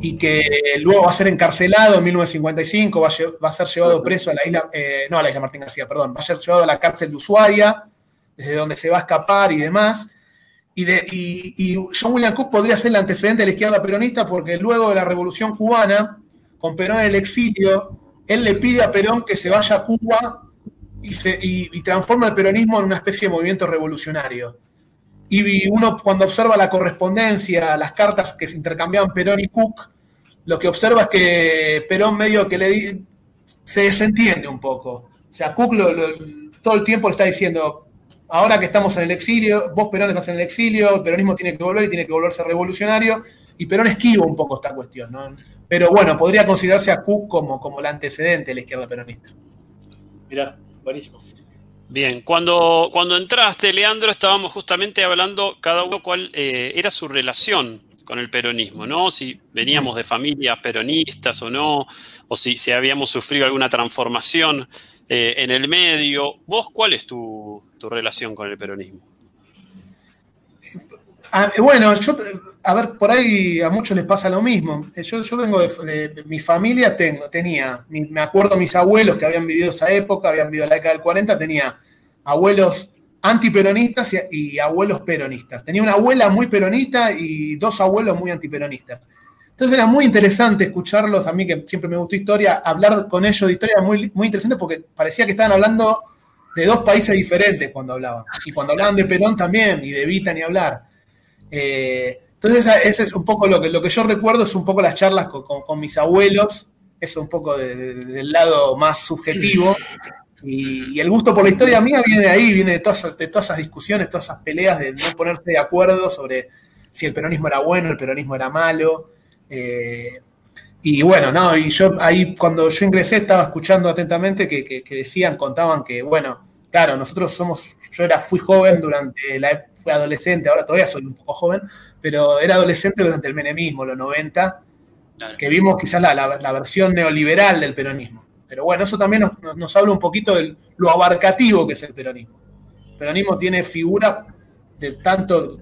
y que luego va a ser encarcelado en 1955, va a, ser llevado preso a la isla, eh, no a la isla Martín García, perdón, va a ser llevado a la cárcel de Ushuaia, desde donde se va a escapar y demás. Y, de, y, John William Cook podría ser el antecedente de la izquierda peronista porque luego de la Revolución Cubana, con Perón en el exilio, él le pide a Perón que se vaya a Cuba y, se, y, transforma el peronismo en una especie de movimiento revolucionario. Y uno cuando observa la correspondencia, las cartas que se intercambiaban Perón y Cook, lo que observa es que Perón medio que le se desentiende un poco. O sea, Cook todo el tiempo le está diciendo, ahora que estamos en el exilio, vos Perón estás en el exilio, el peronismo tiene que volver y tiene que volverse revolucionario, y Perón esquiva un poco esta cuestión. Pero bueno, podría considerarse a Cook como, como el antecedente de la izquierda peronista. Mirá, buenísimo. Bien, cuando, cuando entraste, Leandro, estábamos justamente hablando cada uno cuál eh, era su relación con el peronismo, ¿no? Si veníamos de familias peronistas o no, o si, si habíamos sufrido alguna transformación eh, en el medio. ¿Vos cuál es tu, relación con el peronismo? Ah, bueno, yo, a ver, por ahí a muchos les pasa lo mismo. Eh, yo, yo vengo de, mi familia, tengo, tenía, me acuerdo mis abuelos que habían vivido esa época, habían vivido la década del 40, tenía abuelos antiperonistas y, abuelos peronistas. Tenía una abuela muy peronista y dos abuelos muy antiperonistas. Entonces era muy interesante escucharlos, a mí que siempre me gustó historia, hablar con ellos de historia muy, muy interesante porque parecía que estaban hablando de dos países diferentes cuando hablaban. Y cuando hablaban de Perón también, y de Vita ni hablar. Eh, entonces ese es un poco lo que, lo que yo recuerdo, es un poco las charlas con, mis abuelos, eso un poco del lado más subjetivo. Y, el gusto por la historia mía viene de ahí, viene de todas, de todas esas discusiones, todas esas peleas de no ponerse de acuerdo sobre si el peronismo era bueno, el peronismo era malo. Eh, y bueno, no, y yo ahí cuando yo ingresé estaba escuchando atentamente que, decían, contaban que, bueno, claro, nosotros somos, yo era, fui joven durante la fui adolescente, ahora todavía soy un poco joven, pero era adolescente durante el menemismo, los 90, que vimos quizás la, la versión neoliberal del peronismo. Pero bueno, eso también nos, habla un poquito de lo abarcativo que es el peronismo. El peronismo tiene figuras de tanto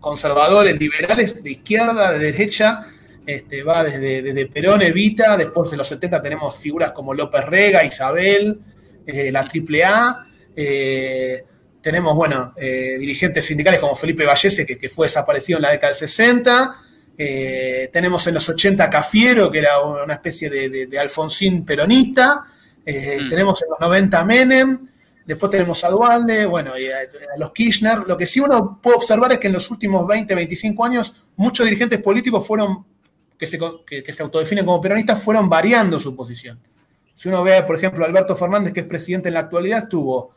conservadores, liberales, de izquierda, de derecha, este, va desde, Perón, Evita, después en los 70 tenemos figuras como López Rega, Isabel, eh, la AAA, eh, tenemos, bueno, eh, dirigentes sindicales como Felipe Vallese, que, que, fue desaparecido en la década del 60, eh, tenemos en los 80 Cafiero, que era una especie de, Alfonsín peronista. Eh, mm. Tenemos en los 90 Menem. Después tenemos a Dualde, bueno, y a, los Kirchner. Lo que sí uno puede observar es que en los últimos 20, 25 años, muchos dirigentes políticos fueron, que se, que, se autodefinen como peronistas, fueron variando su posición. Si uno ve, por ejemplo, Alberto Fernández, que es presidente en la actualidad, estuvo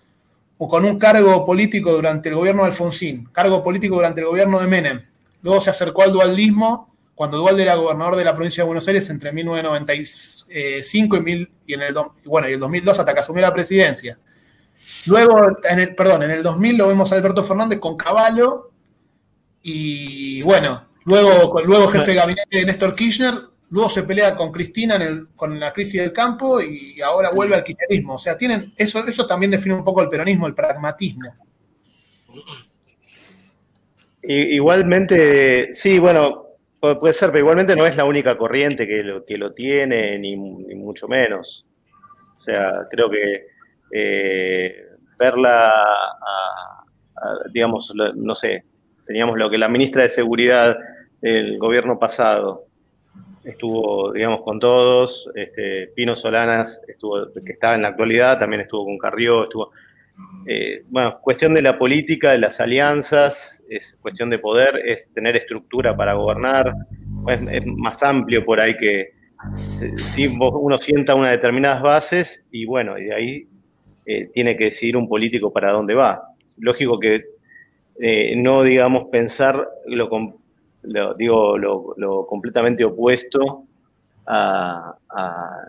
o con un cargo político durante el gobierno de Alfonsín, cargo político durante el gobierno de Menem, Luego se acercó al dualdismo cuando Dualde era gobernador de la provincia de Buenos Aires entre 1995 y, y en el, bueno, y el 2002 hasta que asumió la presidencia. Luego, en el, perdón, en el 2000 lo vemos a Alberto Fernández con Caballo y bueno, luego, luego jefe de gabinete de Néstor Kirchner, luego se pelea con Cristina en el, con la crisis del campo y ahora vuelve al kirchnerismo. O sea, tienen, eso, eso también define un poco el peronismo, el pragmatismo. Igualmente, sí, bueno, puede ser, pero igualmente no es la única corriente que lo, que lo tiene, ni, mucho menos. O sea, creo que eh, verla, digamos, no sé, teníamos lo que la ministra de Seguridad del gobierno pasado estuvo, digamos, con todos, este, Pino Solanas, estuvo, que estaba en la actualidad, también estuvo con Carrió, estuvo eh, bueno, cuestión de la política, de las alianzas, es cuestión de poder, es tener estructura para gobernar, es, más amplio por ahí que si uno sienta unas determinadas bases y bueno, y de ahí eh, tiene que decidir un político para dónde va. Lógico que eh, no, digamos, pensar lo, digo, lo, completamente opuesto a,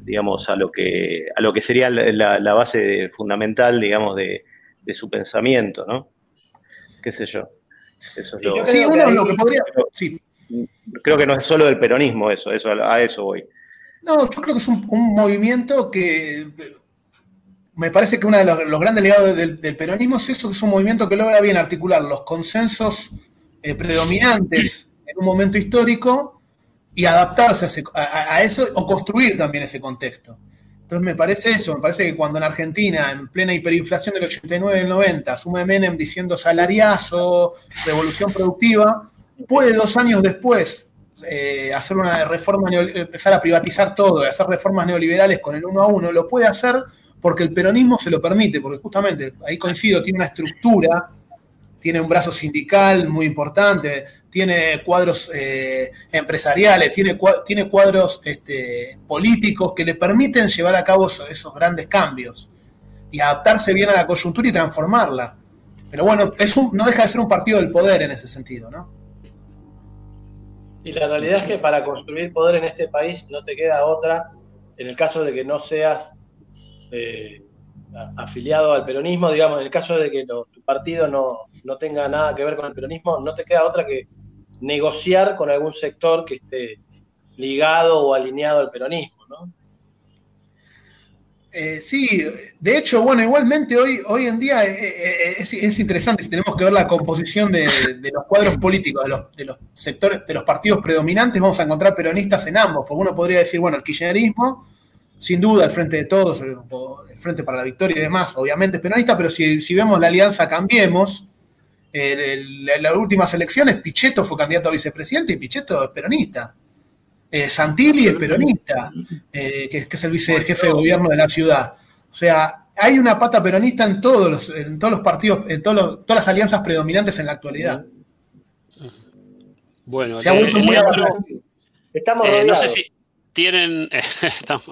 digamos, a lo que, a lo que sería la base fundamental, digamos, de, de su pensamiento, ¿no? ¿Qué sé yo? Eso es lo, sí, uno lo que podría. Sí. Creo que no es solo del peronismo eso, eso a eso voy. No, yo creo que es un, movimiento que me parece que uno de los, grandes legados del, peronismo es eso, que es un movimiento que logra bien articular los consensos eh, predominantes en un momento histórico y adaptarse a, eso o construir también ese contexto. Entonces me parece eso, me parece que cuando en Argentina, en plena hiperinflación del 89 y del 90, asume Menem diciendo salariazo, revolución productiva, puede dos años después eh, hacer una reforma, empezar a privatizar todo, hacer reformas neoliberales con el uno a uno, lo puede hacer porque el peronismo se lo permite, porque justamente, ahí coincido, tiene una estructura, tiene un brazo sindical muy importante, tiene cuadros eh, empresariales, tiene, cuadros este, políticos que le permiten llevar a cabo esos, grandes cambios y adaptarse bien a la coyuntura y transformarla. Pero bueno, es no deja de ser un partido del poder en ese sentido, ¿no? Y la realidad es que para construir poder en este país no te queda otra, en el caso de que no seas eh, afiliado al peronismo, digamos, en el caso de que tu partido no, no tenga nada que ver con el peronismo, no te queda otra que negociar con algún sector que esté ligado o alineado al peronismo, ¿no? Eh, sí, de hecho, bueno, igualmente hoy, hoy en día eh, eh, es, interesante si tenemos que ver la composición de, los cuadros políticos, de los, sectores, de los partidos predominantes, vamos a encontrar peronistas en ambos, porque uno podría decir, bueno, el kirchnerismo, sin duda, el frente de todos, el frente para la victoria y demás, obviamente es peronista, pero si, si vemos la alianza Cambiemos, en las últimas elecciones Pichetto fue candidato a vicepresidente y Pichetto es peronista. Eh, Santilli es peronista, eh, que, es el vicejefe de gobierno de la ciudad. O sea, hay una pata peronista en todos los, en todos los partidos, en todos todas las alianzas predominantes en la actualidad. Bueno, eh, estamos no sé si tienen. *laughs* estamos.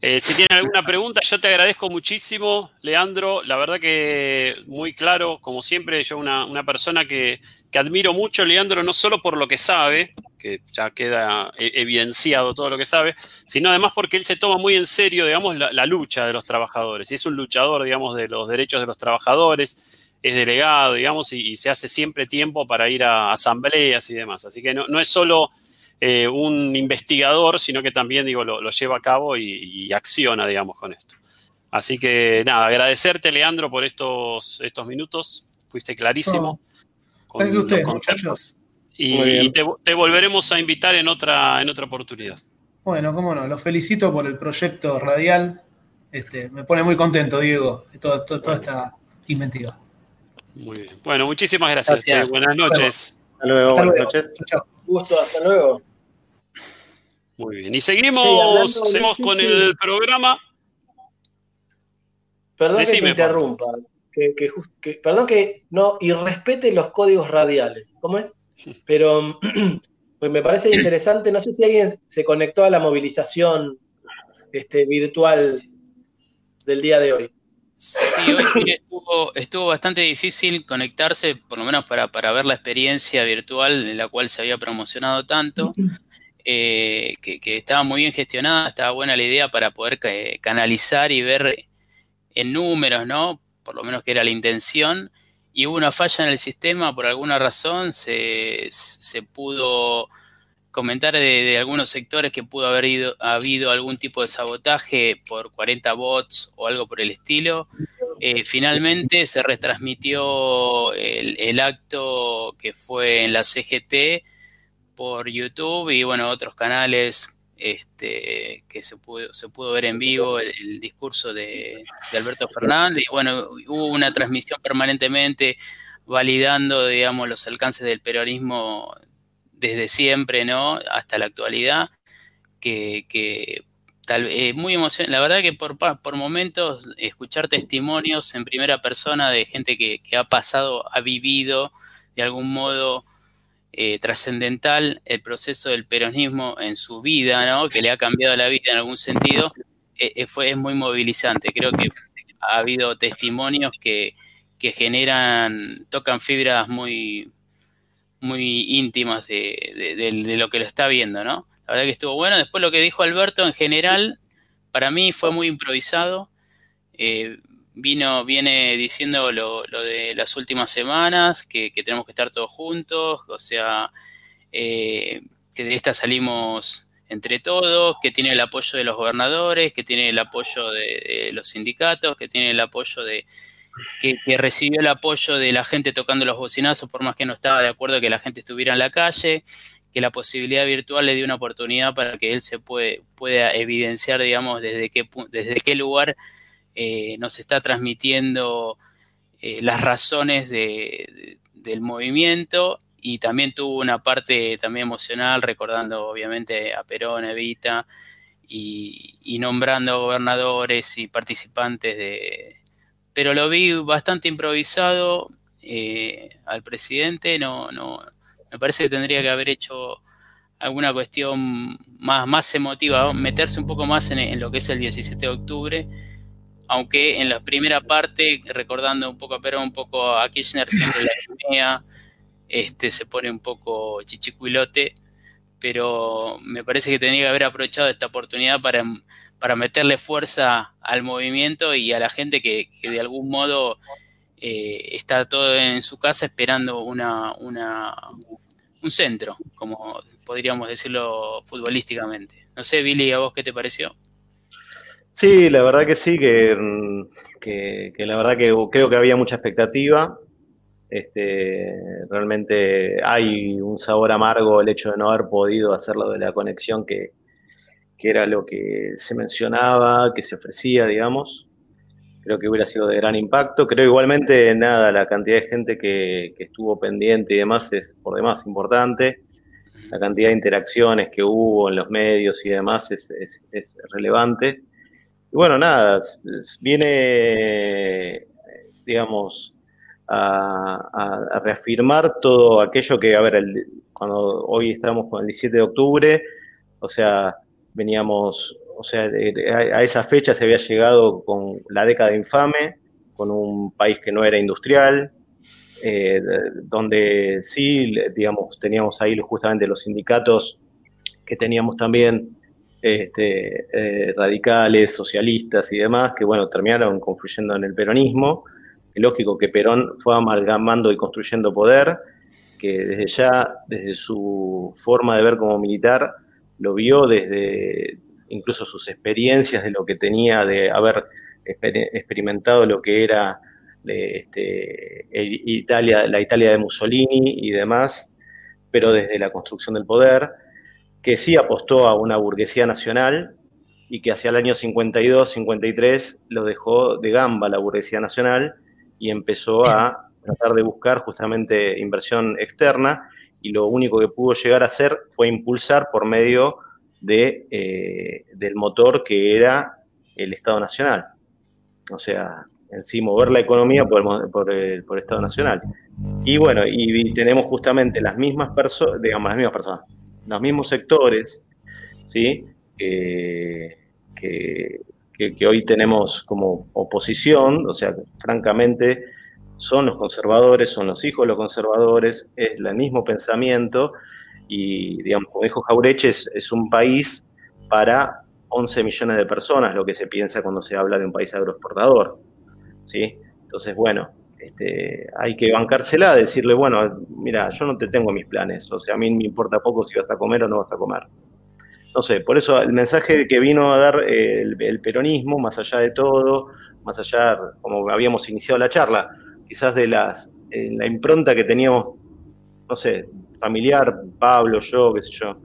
Eh, si tienen alguna pregunta, yo te agradezco muchísimo, Leandro. La verdad que muy claro, como siempre, yo una, una persona que, admiro mucho, Leandro, no solo por lo que sabe, que ya queda e, evidenciado todo lo que sabe, sino además porque él se toma muy en serio, digamos, la, lucha de los trabajadores. Y es un luchador, digamos, de los derechos de los trabajadores, es delegado, digamos, y, se hace siempre tiempo para ir a asambleas y demás. Así que no, no es solo eh, un investigador, sino que también digo, lo, lleva a cabo y, acciona, digamos, con esto. Así que nada, agradecerte, Leandro, por estos, estos minutos. Fuiste clarísimo. con usted, Y, te, volveremos a invitar en otra, en otra oportunidad. Bueno, cómo no, los felicito por el proyecto radial. Este, me pone muy contento, Diego, toda todo, esta inventiva. Muy bien. Bueno, muchísimas gracias. Buenas noches. Hasta luego. buenas noches. Chao. Gusto, hasta luego. Muy bien. Y seguimos, con el programa. Perdón que te interrumpa. perdón que no y respete los códigos radiales. ¿Cómo es? Pero *clears throat* pues me parece interesante. No sé si alguien se conectó a la movilización este, virtual del día de hoy. Sí, hoy estuvo, estuvo, bastante difícil conectarse, por lo menos para, para, ver la experiencia virtual en la cual se había promocionado tanto. Eh, que, estaba muy bien gestionada, estaba buena la idea para poder canalizar y ver en números, ¿no? Por lo menos que era la intención. Y hubo una falla en el sistema, por alguna razón se, pudo comentar de, algunos sectores que pudo haber ido, habido algún tipo de sabotaje por 40 bots o algo por el estilo. Eh, finalmente se retransmitió el, el, acto que fue en la CGT por YouTube y bueno, otros canales este, que se pudo, se pudo ver en vivo el, discurso de, Alberto Fernández. Y bueno, hubo una transmisión permanentemente validando, digamos, los alcances del peronismo desde siempre, ¿no? Hasta la actualidad, que, tal vez, muy emocionante. La verdad que por, por momentos escuchar testimonios en primera persona de gente que, que ha pasado, ha vivido de algún modo eh, trascendental el proceso del peronismo en su vida, ¿no? que le ha cambiado la vida en algún sentido, eh, eh, fue, es muy movilizante. Creo que ha habido testimonios que, generan, tocan fibras muy, muy íntimas de, lo que lo está viendo, ¿no? La verdad que estuvo bueno. Después lo que dijo Alberto en general, para mí fue muy improvisado vino, viene diciendo lo, de las últimas semanas, que, tenemos que estar todos juntos, o sea, eh, que de esta salimos entre todos, que tiene el apoyo de los gobernadores, que tiene el apoyo de, los sindicatos, que tiene el apoyo de, que, recibió el apoyo de la gente tocando los bocinazos, por más que no estaba de acuerdo que la gente estuviera en la calle, que la posibilidad virtual le dio una oportunidad para que él se puede, pueda evidenciar, digamos, desde qué, desde qué lugar eh, nos está transmitiendo eh, las razones del movimiento. Y también tuvo una parte también emocional, recordando obviamente a Perón, Evita, y, y nombrando gobernadores y participantes de... Pero lo vi bastante improvisado eh, al presidente, no, no, me parece que tendría que haber hecho alguna cuestión más, más emotiva, meterse un poco más en, lo que es el 17 de octubre, aunque en la primera parte, recordando un poco a Perón, un poco a Kirchner, siempre la Crimea, este, se pone un poco chichicuilote, pero me parece que tenía que haber aprovechado esta oportunidad para, para meterle fuerza al movimiento y a la gente que, de algún modo eh, está todo en su casa esperando una, un centro, como podríamos decirlo futbolísticamente. No sé, Billy, ¿a vos qué te pareció? Sí, la verdad que sí, que, que la verdad que creo que había mucha expectativa. Este, realmente hay un sabor amargo el hecho de no haber podido hacerlo de la conexión que, era lo que se mencionaba, que se ofrecía, digamos. Creo que hubiera sido de gran impacto. Creo igualmente, nada, la cantidad de gente que, estuvo pendiente y demás es por demás importante. La cantidad de interacciones que hubo en los medios y demás es, es relevante. Y bueno, nada, viene, digamos, a, reafirmar todo aquello que, a ver, cuando hoy estamos con el 17 de octubre, o sea, veníamos, o sea, a, esa fecha se había llegado con la década infame, con un país que no era industrial, eh, donde sí, digamos, teníamos ahí justamente los sindicatos que teníamos también este, eh, radicales, socialistas y demás, que bueno, terminaron confluyendo en el peronismo, lógico que Perón fue amalgamando y construyendo poder, que desde ya, desde su forma de ver como militar, lo vio desde incluso sus experiencias de lo que tenía de haber experimentado lo que era este, Italia, la Italia de Mussolini y demás, pero desde la construcción del poder, que sí apostó a una burguesía nacional y que hacia el año 52-53 lo dejó de gamba la burguesía nacional y empezó a tratar de buscar justamente inversión externa y lo único que pudo llegar a hacer fue impulsar por medio de, eh, del motor que era el Estado Nacional. O sea, en sí mover la economía por el, por Estado Nacional. Y bueno, y, tenemos justamente las mismas personas, digamos, las mismas personas, los mismos sectores, ¿sí? que, que, hoy tenemos como oposición, o sea, francamente, son los conservadores, son los hijos de los conservadores, es el mismo pensamiento y, digamos, como dijo Jaureche, es, un país para 11 millones de personas, lo que se piensa cuando se habla de un país agroexportador, ¿sí? Entonces, bueno, este, hay que bancársela, decirle, bueno, mira, yo no te tengo mis planes, o sea, a mí me importa poco si vas a comer o no vas a comer no sé, por eso el mensaje que vino a dar eh, el, peronismo, más allá de todo, más allá, como habíamos iniciado la charla, quizás de las, la impronta que teníamos, no sé, familiar, Pablo, yo, qué sé yo,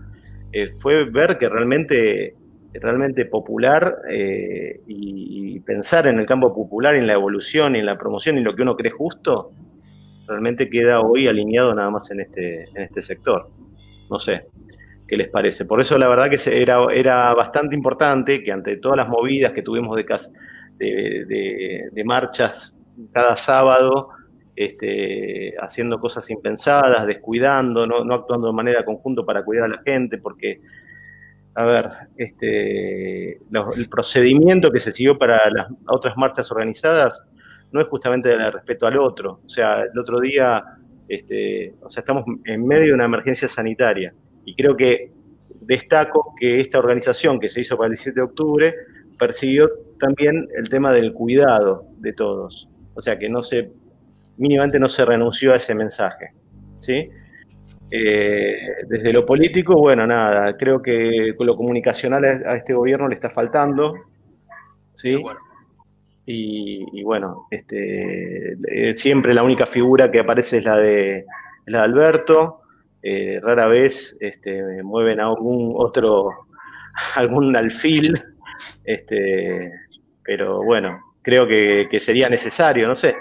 eh, fue ver que realmente, realmente popular eh, y, pensar en el campo popular, en la evolución, en la promoción, y lo que uno cree justo, realmente queda hoy alineado nada más en este, en este sector. No sé, qué les parece. Por eso la verdad que era, era bastante importante que ante todas las movidas que tuvimos de, de, marchas cada sábado, este, haciendo cosas impensadas, descuidando, no, actuando de manera conjunta para cuidar a la gente, porque, a ver, este, el procedimiento que se siguió para las otras marchas organizadas no es justamente el respeto al otro. O sea, el otro día, este, o sea, estamos en medio de una emergencia sanitaria y creo que destaco que esta organización que se hizo para el 17 de octubre persiguió también el tema del cuidado de todos. O sea, que no se, mínimamente no se renunció a ese mensaje. ¿sí? Eh, desde lo político, bueno, nada, creo que con lo comunicacional a este gobierno le está faltando. ¿sí? Y, bueno, este, eh, siempre la única figura que aparece es la de, la de Alberto. Eh, rara vez este, mueven a algún otro, *laughs* algún alfil, este, pero bueno, creo que, sería necesario, no sé.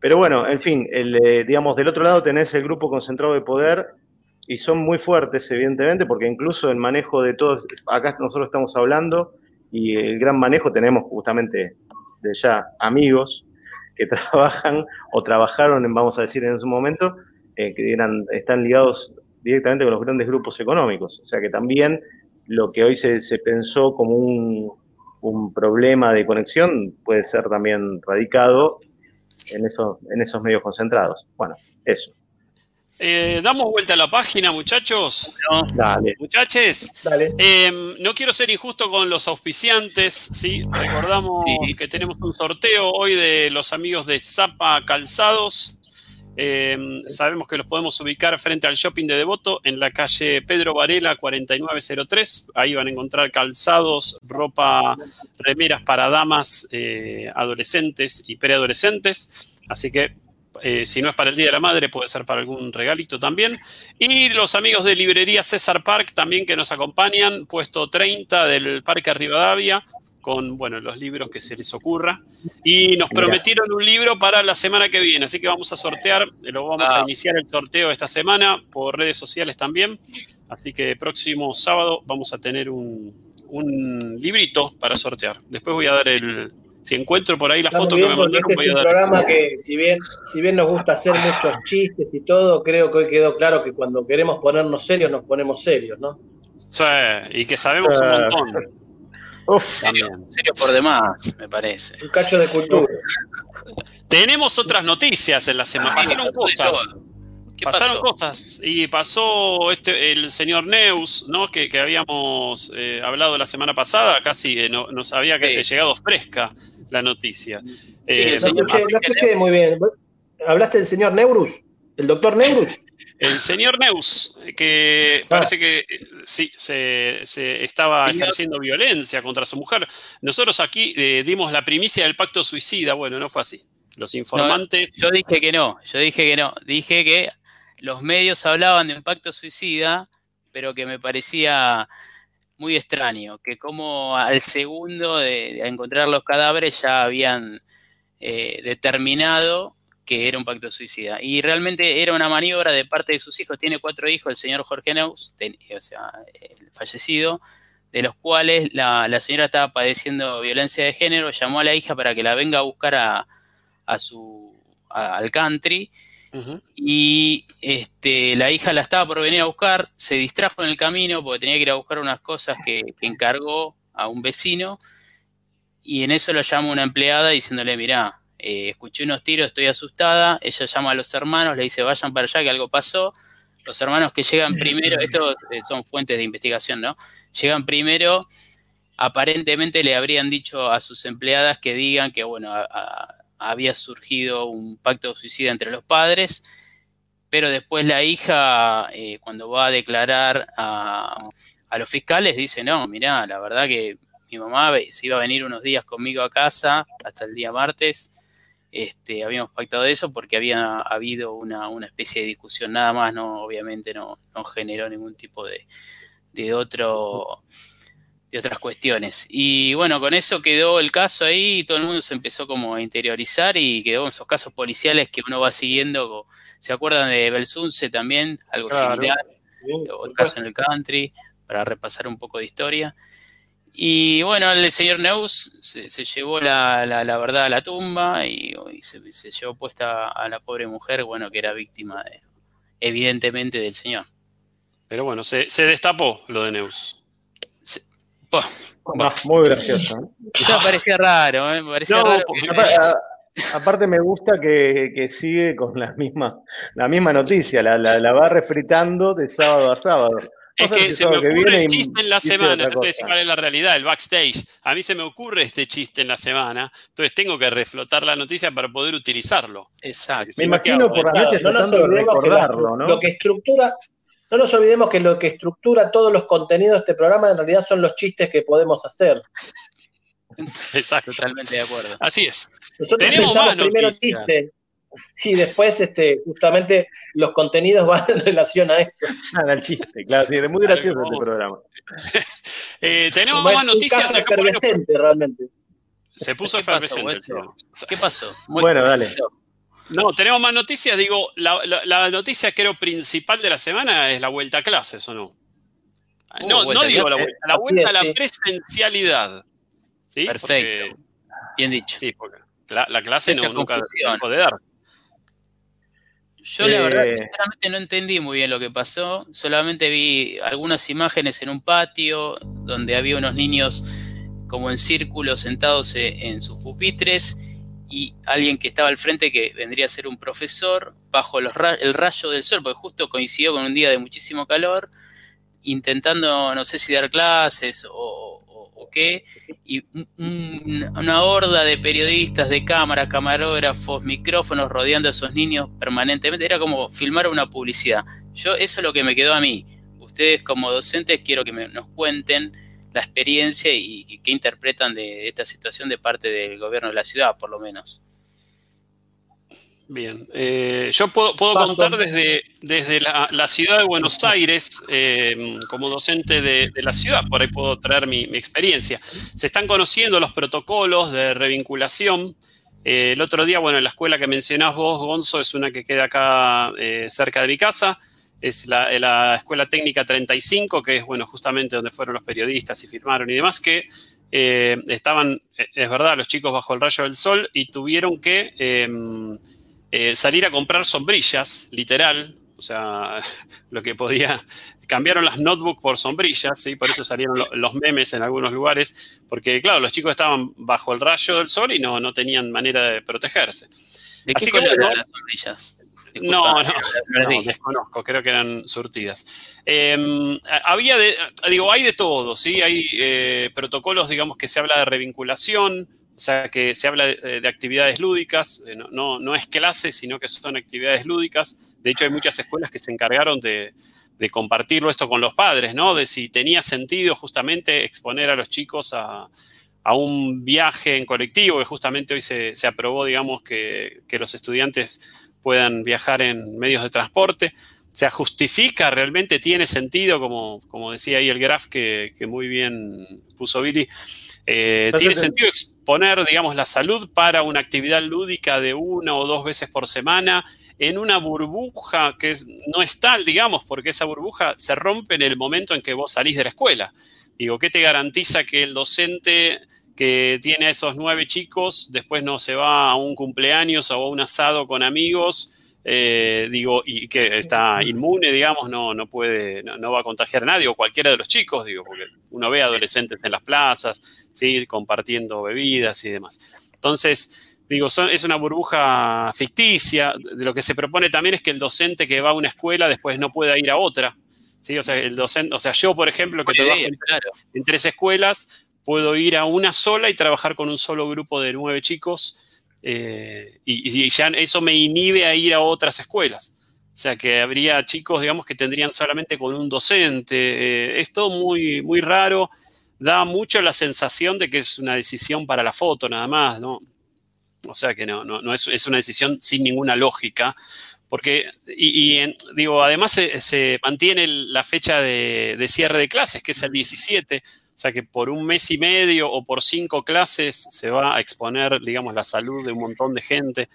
Pero bueno, en fin, el, digamos, del otro lado tenés el grupo concentrado de poder y son muy fuertes, evidentemente, porque incluso el manejo de todos, acá nosotros estamos hablando y el gran manejo tenemos justamente de ya amigos que *laughs* trabajan o trabajaron, vamos a decir, en ese momento, eh, que eran, están ligados directamente con los grandes grupos económicos. O sea que también lo que hoy se, se pensó como un, un, problema de conexión puede ser también radicado en, eso, en esos medios concentrados. Bueno, eso. Eh, damos vuelta a la página, muchachos. Dale. Muchaches, Dale. Eh, no quiero ser injusto con los auspiciantes, ¿sí? Recordamos que tenemos un sorteo hoy de los amigos de Zapa Calzados. Eh, sabemos que los podemos ubicar frente al shopping de Devoto en la calle Pedro Varela 4903. Ahí van a encontrar calzados, ropa, remeras para damas, adolescentes y preadolescentes. Así que eh, si no es para el Día de la Madre, puede ser para algún regalito también. Y los amigos de Librería César Park también que nos acompañan, puesto 30 del Parque Rivadavia, con bueno, los libros que se les ocurra. Y nos prometieron un libro para la semana que viene, así que vamos a sortear, lo vamos a ah. iniciar el sorteo esta semana por redes sociales también. Así que próximo sábado vamos a tener un, un librito para sortear. Después voy a dar el, si encuentro por ahí la foto que me mandaron, este es un programa que, si bien, si bien nos gusta hacer muchos chistes y todo, creo que hoy quedó claro que cuando queremos ponernos serios, nos ponemos serios, ¿no? Sí, y que sabemos un montón. Uf, serio, serio por demás, me parece. Un cacho de cultura. *laughs* Tenemos otras noticias en la semana. Ah, Pasaron cosas. Pasaron cosas y pasó este el señor Neus, ¿no? Que, habíamos eh, hablado la semana pasada, casi eh, no, nos había llegado fresca la noticia. Sí, eh, no, escuché, muy bien. ¿Hablaste del señor Neurus? ¿El doctor Neurus? El señor Neus, que ah. parece que eh, sí, se, estaba ejerciendo violencia contra su mujer. Nosotros aquí eh, dimos la primicia del pacto suicida. Bueno, no fue así. Los informantes. yo dije que no, yo dije que no. Dije que los medios hablaban de un pacto suicida, pero que me parecía muy extraño, que como al segundo de, encontrar los cadáveres ya habían eh, determinado que era un pacto suicida. Y realmente era una maniobra de parte de sus hijos. Tiene cuatro hijos, el señor Jorge Neus, o sea, el fallecido, de los cuales la, señora estaba padeciendo violencia de género, llamó a la hija para que la venga a buscar a, su, al country y este, la hija la estaba por venir a buscar, se distrajo en el camino porque tenía que ir a buscar unas cosas que, encargó a un vecino. Y en eso lo llama una empleada diciéndole, mirá, eh, escuché unos tiros, estoy asustada. Ella llama a los hermanos, le dice, vayan para allá, que algo pasó. Los hermanos que llegan primero, estos eh, son fuentes de investigación, ¿no? Llegan primero, aparentemente le habrían dicho a sus empleadas que digan que, bueno, a, había surgido un pacto de suicida entre los padres, pero después la hija, eh, cuando va a declarar a, los fiscales, dice, no, mirá, la verdad que mi mamá se iba a venir unos días conmigo a casa hasta el día martes. Este, habíamos pactado eso porque había habido una, especie de discusión nada más, no, obviamente no, no generó ningún tipo de, de otro de otras cuestiones. Y bueno, con eso quedó el caso ahí y todo el mundo se empezó como a interiorizar y quedó esos casos policiales que uno va siguiendo. ¿Se acuerdan de Belsunce también? Algo similar. O el caso en el country, para repasar un poco de historia. Y bueno, el señor Neus se, llevó la, la, verdad a la tumba y, se, se, llevó puesta a la pobre mujer, bueno, que era víctima de, evidentemente del señor. Pero bueno, se, se destapó lo de Neus. Muy gracioso. Me parecía raro, ¿eh? me parecía raro. Aparte, me gusta que, sigue con la misma, la misma noticia, la, la, va refritando de sábado a sábado. Es que se me ocurre el chiste en la semana, entonces cuál es la realidad, el backstage. A mí se me ocurre este chiste en la semana, entonces tengo que reflotar la noticia para poder utilizarlo. Exacto. Me imagino por la noche tratando de recordarlo, ¿no? Lo que estructura, no nos olvidemos que lo que estructura todos los contenidos de este programa en realidad son los chistes que podemos hacer. Exacto. Totalmente de acuerdo. Así es. Nosotros Tenemos primero chistes y después este, justamente los contenidos van en relación a eso. Nada, el chiste, claro, es muy gracioso este programa. *laughs* eh, tenemos más noticias. Es efervescente, realmente. Se puso efervescente. ¿Qué pasó? bueno, dale. No, tenemos más noticias. Digo, la, noticia creo principal de la semana es la vuelta a clases, ¿o no? Uh, no, no digo la vuelta, la vuelta a la presencialidad. Perfecto. Bien dicho. Sí, porque la, clase no, nunca dejó de dar. Yo la verdad, eh. sinceramente no entendí muy bien lo que pasó. Solamente vi algunas imágenes en un patio donde había unos niños como en círculo sentados e, en sus pupitres y alguien que estaba al frente que vendría a ser un profesor bajo el rayo del sol, porque justo coincidió con un día de muchísimo calor, intentando, no sé si dar clases o, qué, y una horda de periodistas, de cámara, camarógrafos, micrófonos rodeando a esos niños permanentemente, era como filmar una publicidad. Yo, eso es lo que me quedó a mí. Ustedes como docentes quiero que nos cuenten la experiencia y, qué interpretan de esta situación de parte del gobierno de la ciudad, por lo menos. Bien, eh, yo puedo, contar desde, desde la, ciudad de Buenos Aires, eh, como docente de, la ciudad, por ahí puedo traer mi, experiencia. Se están conociendo los protocolos de revinculación. Eh, el otro día, bueno, la escuela que mencionás vos, Gonzo, es una que queda acá cerca de mi casa es la, Escuela Técnica 35, que es, bueno, justamente donde fueron los periodistas y firmaron y demás, que estaban, es verdad, los chicos bajo el rayo del sol y tuvieron que em, eh, salir a comprar sombrillas, literal, o sea, *laughs* lo que podía, cambiaron las notebooks por sombrillas, ¿sí? por eso salieron los memes en algunos lugares, porque claro, los chicos estaban bajo el rayo del sol y no, no tenían manera de protegerse. ¿De qué color las sombrillas? no, no, *laughs* desconozco, creo que eran surtidas. Em, había, de, digo, hay de todo, ¿sí? Hay eh, protocolos, digamos, que se habla de revinculación, o sea, que se habla de, actividades lúdicas, eh, no, no, es clase, sino que son actividades lúdicas. De hecho, hay muchas escuelas que se encargaron de, compartirlo esto con los padres, ¿no? De si tenía sentido justamente exponer a los chicos a, un viaje en colectivo, que justamente hoy se, aprobó, digamos, que los estudiantes puedan viajar en medios de transporte. Se justifica, realmente tiene sentido, como, como decía ahí el graph que, muy bien puso Billy, eh, tiene sentido exponer, digamos, la salud para una actividad lúdica de una o dos veces por semana en una burbuja que no es tal, digamos, porque esa burbuja se rompe en el momento en que vos salís de la escuela. Digo, ¿qué te garantiza que el docente que tiene a esos nueve chicos, después no se va a un cumpleaños o a un asado con amigos, eh, digo, y que está inmune, digamos, no, no puede, no, va a contagiar a nadie, o cualquiera de los chicos, digo, porque uno ve adolescentes en las plazas, ¿sí? compartiendo bebidas y demás. Entonces, digo, es una burbuja ficticia. De lo que se propone también es que el docente que va a una escuela después no pueda ir a otra. ¿sí? O sea, el docente, o sea, yo, por ejemplo, que trabajo en tres escuelas, puedo ir a una sola y trabajar con un solo grupo de nueve chicos eh, y, ya eso me inhibe a ir a otras escuelas. O sea que habría chicos, digamos, que tendrían solamente con un docente. Eh, es todo muy, muy raro. Da mucho la sensación de que es una decisión para la foto nada más, ¿no? O sea que no, no, es, una decisión sin ninguna lógica. Porque, y, digo, además se, mantiene la fecha de, de, cierre de clases, que es el 17. O sea que por un mes y medio o por cinco clases se va a exponer, digamos, la salud de un montón de gente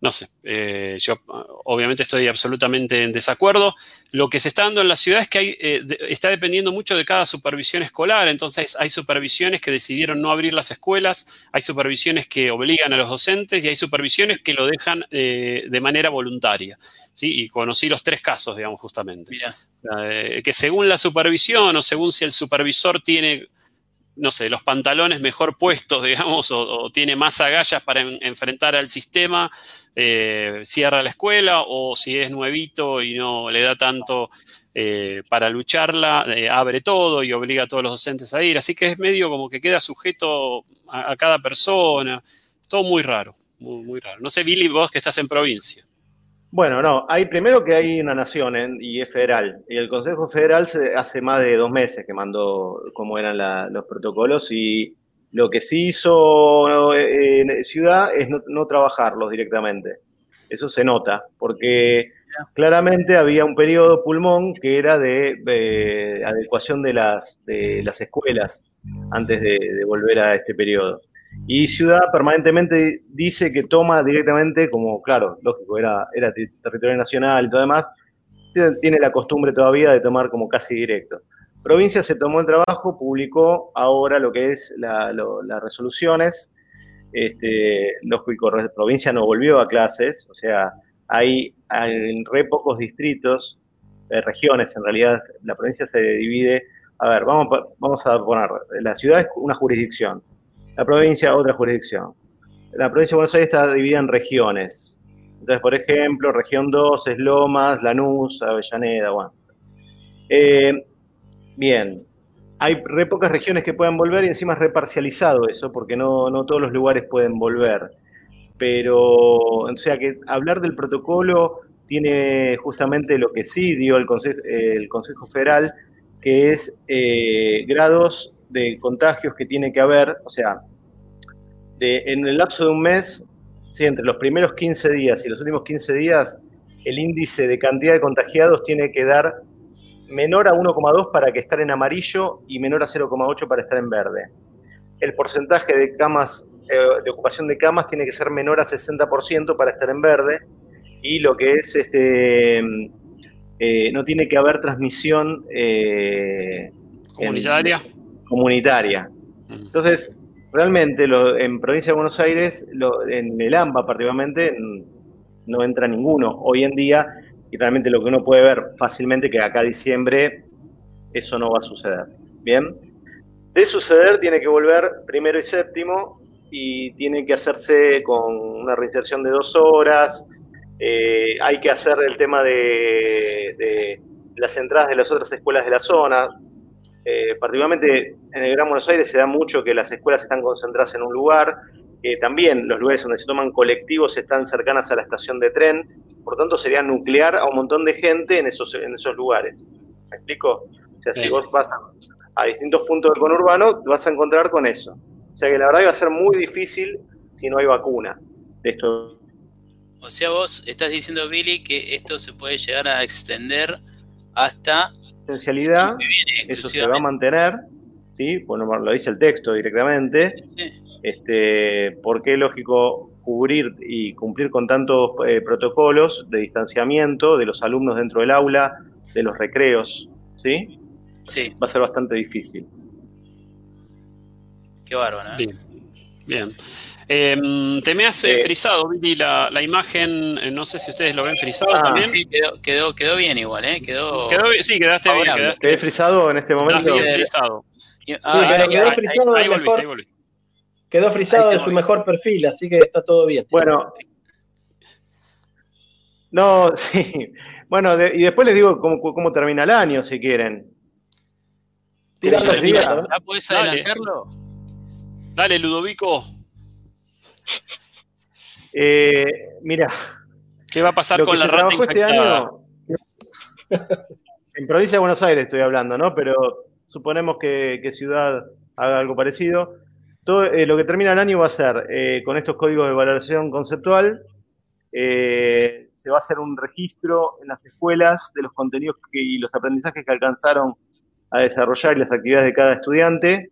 no sé, eh, yo obviamente estoy absolutamente en desacuerdo. Lo que se está dando en la ciudad es que hay, eh, está dependiendo mucho de cada supervisión escolar, entonces hay supervisiones que decidieron no abrir las escuelas, hay supervisiones que obligan a los docentes y hay supervisiones que lo dejan eh, de manera voluntaria. ¿sí? Y conocí los tres casos, digamos, justamente. Que según la supervisión o según si el supervisor tiene no sé, los pantalones mejor puestos, *laughs* digamos, o, tiene más agallas para enfrentar al sistema, eh, cierra la escuela, o si es nuevito y no le da tanto eh, para lucharla, eh, abre todo y obliga a todos los docentes a ir. Así que es medio como que queda sujeto a, cada persona. Todo muy raro, muy, muy raro. No sé, Billy, vos que estás en provincia. Bueno, no, hay primero que hay una nación y es federal. Y el Consejo Federal se, hace más de dos meses que mandó cómo eran los protocolos y lo que sí hizo eh, en Ciudad es no, trabajarlos directamente. Eso se nota, porque claramente había un periodo pulmón que era de, adecuación de las, de las escuelas antes de volver a este periodo. Y Ciudad permanentemente dice que toma directamente, como claro, lógico, era, era territorio nacional y todo demás, tiene la costumbre todavía de tomar como casi directo. Provincia se tomó el trabajo, publicó ahora lo que es las resoluciones. Este, lógico, provincia no volvió a clases, o sea, hay, hay re pocos distritos, eh, regiones en realidad, la provincia se divide. A ver, vamos, vamos a poner, la ciudad es una jurisdicción, la provincia otra jurisdicción. La provincia de Buenos Aires está dividida en regiones. Entonces, por ejemplo, región 2 es Lomas, Lanús, Avellaneda, bueno. Eh, bien, hay re pocas regiones que puedan volver y encima es reparcializado eso, porque no, no todos los lugares pueden volver. Pero, o sea que hablar del protocolo tiene justamente lo que sí dio el Consejo, el Consejo Federal, que es eh, grados de contagios que tiene que haber, o sea, en el lapso de un mes, sí, entre los primeros 15 días y los últimos 15 días, el índice de cantidad de contagiados tiene que dar menor a 1,2 para que estar en amarillo y menor a 0,8 para estar en verde. El porcentaje de camas, eh, de ocupación de camas tiene que ser menor a 60% para estar en verde y lo que es este eh, no tiene que haber transmisión eh, comunitaria comunitaria. Entonces, realmente en provincia de Buenos Aires, en el AMBA particularmente, no entra ninguno hoy en día y realmente lo que uno puede ver fácilmente que acá diciembre eso no va a suceder. Bien, de suceder tiene que volver primero y séptimo y tiene que hacerse con una reinserción de dos horas. Eh, hay que hacer el tema de las entradas de las otras escuelas de la zona. Eh, particularmente en el Gran Buenos Aires se da mucho que las escuelas están concentradas en un lugar, también los lugares donde se toman colectivos están cercanas a la estación de tren, por tanto sería nuclear a un montón de gente en esos, en esos lugares. ¿Me explico? O sea, si vos vas a, distintos puntos del conurbano, te vas a encontrar con eso. O sea que la verdad va a ser muy difícil si no hay vacuna de esto. O sea, vos estás diciendo, Billy, que esto se puede llegar a extender hasta esencialidad, eso se va a mantener, ¿sí? Bueno, lo dice el texto directamente. Este, porque es lógico cubrir y cumplir con tantos eh, protocolos de distanciamiento de los alumnos dentro del aula, de los recreos, ¿sí? Sí. Va a ser bastante difícil. Qué bárbaro, ¿eh? Bien. Bien. Em, te me has eh, frisado, Billy, la, la, imagen, eh, no sé si ustedes lo ven frisado ah, también. Sí, quedó, quedó, bien igual, ¿eh? Quedó, sí, quedaste bien. Quedaste... Quedé frisado en este momento. Frisado. Ah, quedó frisado ahí, volviste, ahí volviste. Quedó frisado en su mejor perfil, así que está todo bien. Bueno. No, *laughs* sí. Bueno, y después les digo cómo, cómo, termina el año, si quieren. Tirando ¿Ya puedes adelantarlo? Dale, Ludovico. Eh, mira. ¿Qué va a pasar con la rata este año, En provincia de Buenos Aires estoy hablando, ¿no? Pero suponemos que, Ciudad haga algo parecido. Todo, eh, lo que termina el año va a ser, eh, con estos códigos de valoración conceptual, se va a hacer un registro en las escuelas de los contenidos y los aprendizajes que alcanzaron a desarrollar y las actividades de cada estudiante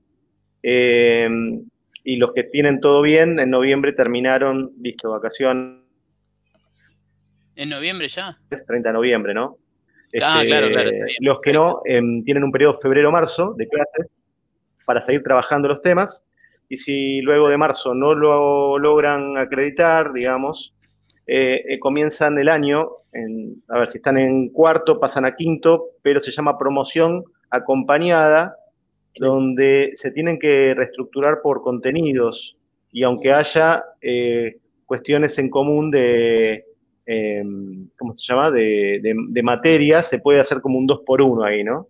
y los que tienen todo bien, en noviembre terminaron, listo, vacación. ¿En noviembre ya? Es 30 de noviembre, ¿no? ah, este, claro, claro. Los que no, em, tienen un periodo febrero-marzo de clases para seguir trabajando los temas. Y si luego de marzo no lo logran acreditar, digamos, eh, eh, comienzan el año, a ver, si están en cuarto, pasan a quinto, pero se llama promoción acompañada donde se tienen que reestructurar por contenidos y aunque haya eh, cuestiones en común de, em, ¿cómo se llama?, de, de, materias, se puede hacer como un 2 por 1 ahí, ¿no?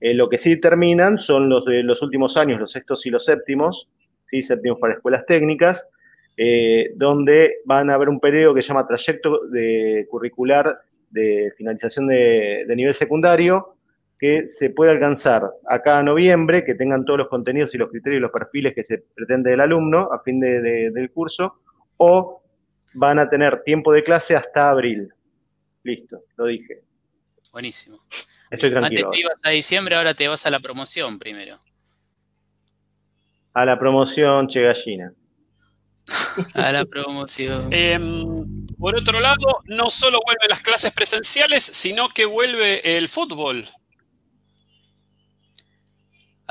Eh, lo que sí terminan son los de los últimos años, los sextos y los séptimos, ¿sí? séptimos para escuelas técnicas, eh, donde van a haber un periodo que se llama trayecto de curricular de finalización de nivel secundario, que se puede alcanzar acá a noviembre, que tengan todos los contenidos y los criterios y los perfiles que se pretende del alumno a fin de, del curso, o van a tener tiempo de clase hasta abril. Listo, lo dije. Buenísimo. Estoy tranquilo. Antes te ibas a diciembre, ahora te vas a la promoción primero. A la promoción, che gallina. *laughs* A la promoción. Em, por otro lado, no solo vuelven las clases presenciales, sino que vuelve el fútbol.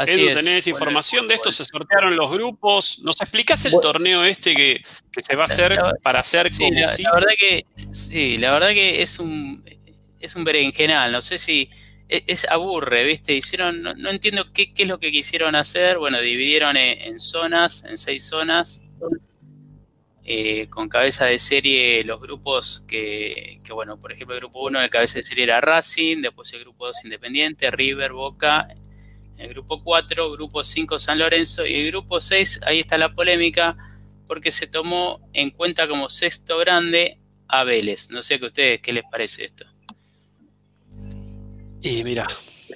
Así Edu, tenés información de esto, se sortearon los grupos. ¿Nos explicás el torneo este que, se va a hacer para hacer sí, como la, la, verdad que sí, la verdad que es un es un berenjenal, no sé si e, es, aburre, ¿viste? Hicieron, no, entiendo qué, es lo que quisieron hacer. Bueno, dividieron en, zonas, en seis zonas, eh, con cabeza de serie los grupos que, que, bueno, por ejemplo, el grupo 1, el cabeza de serie era Racing, después el grupo 2 Independiente, River, Boca, el grupo 4, grupo 5 San Lorenzo y el grupo 6, ahí está la polémica, porque se tomó en cuenta como sexto grande a Vélez. No sé qué ustedes, ¿qué les parece esto? Y mira.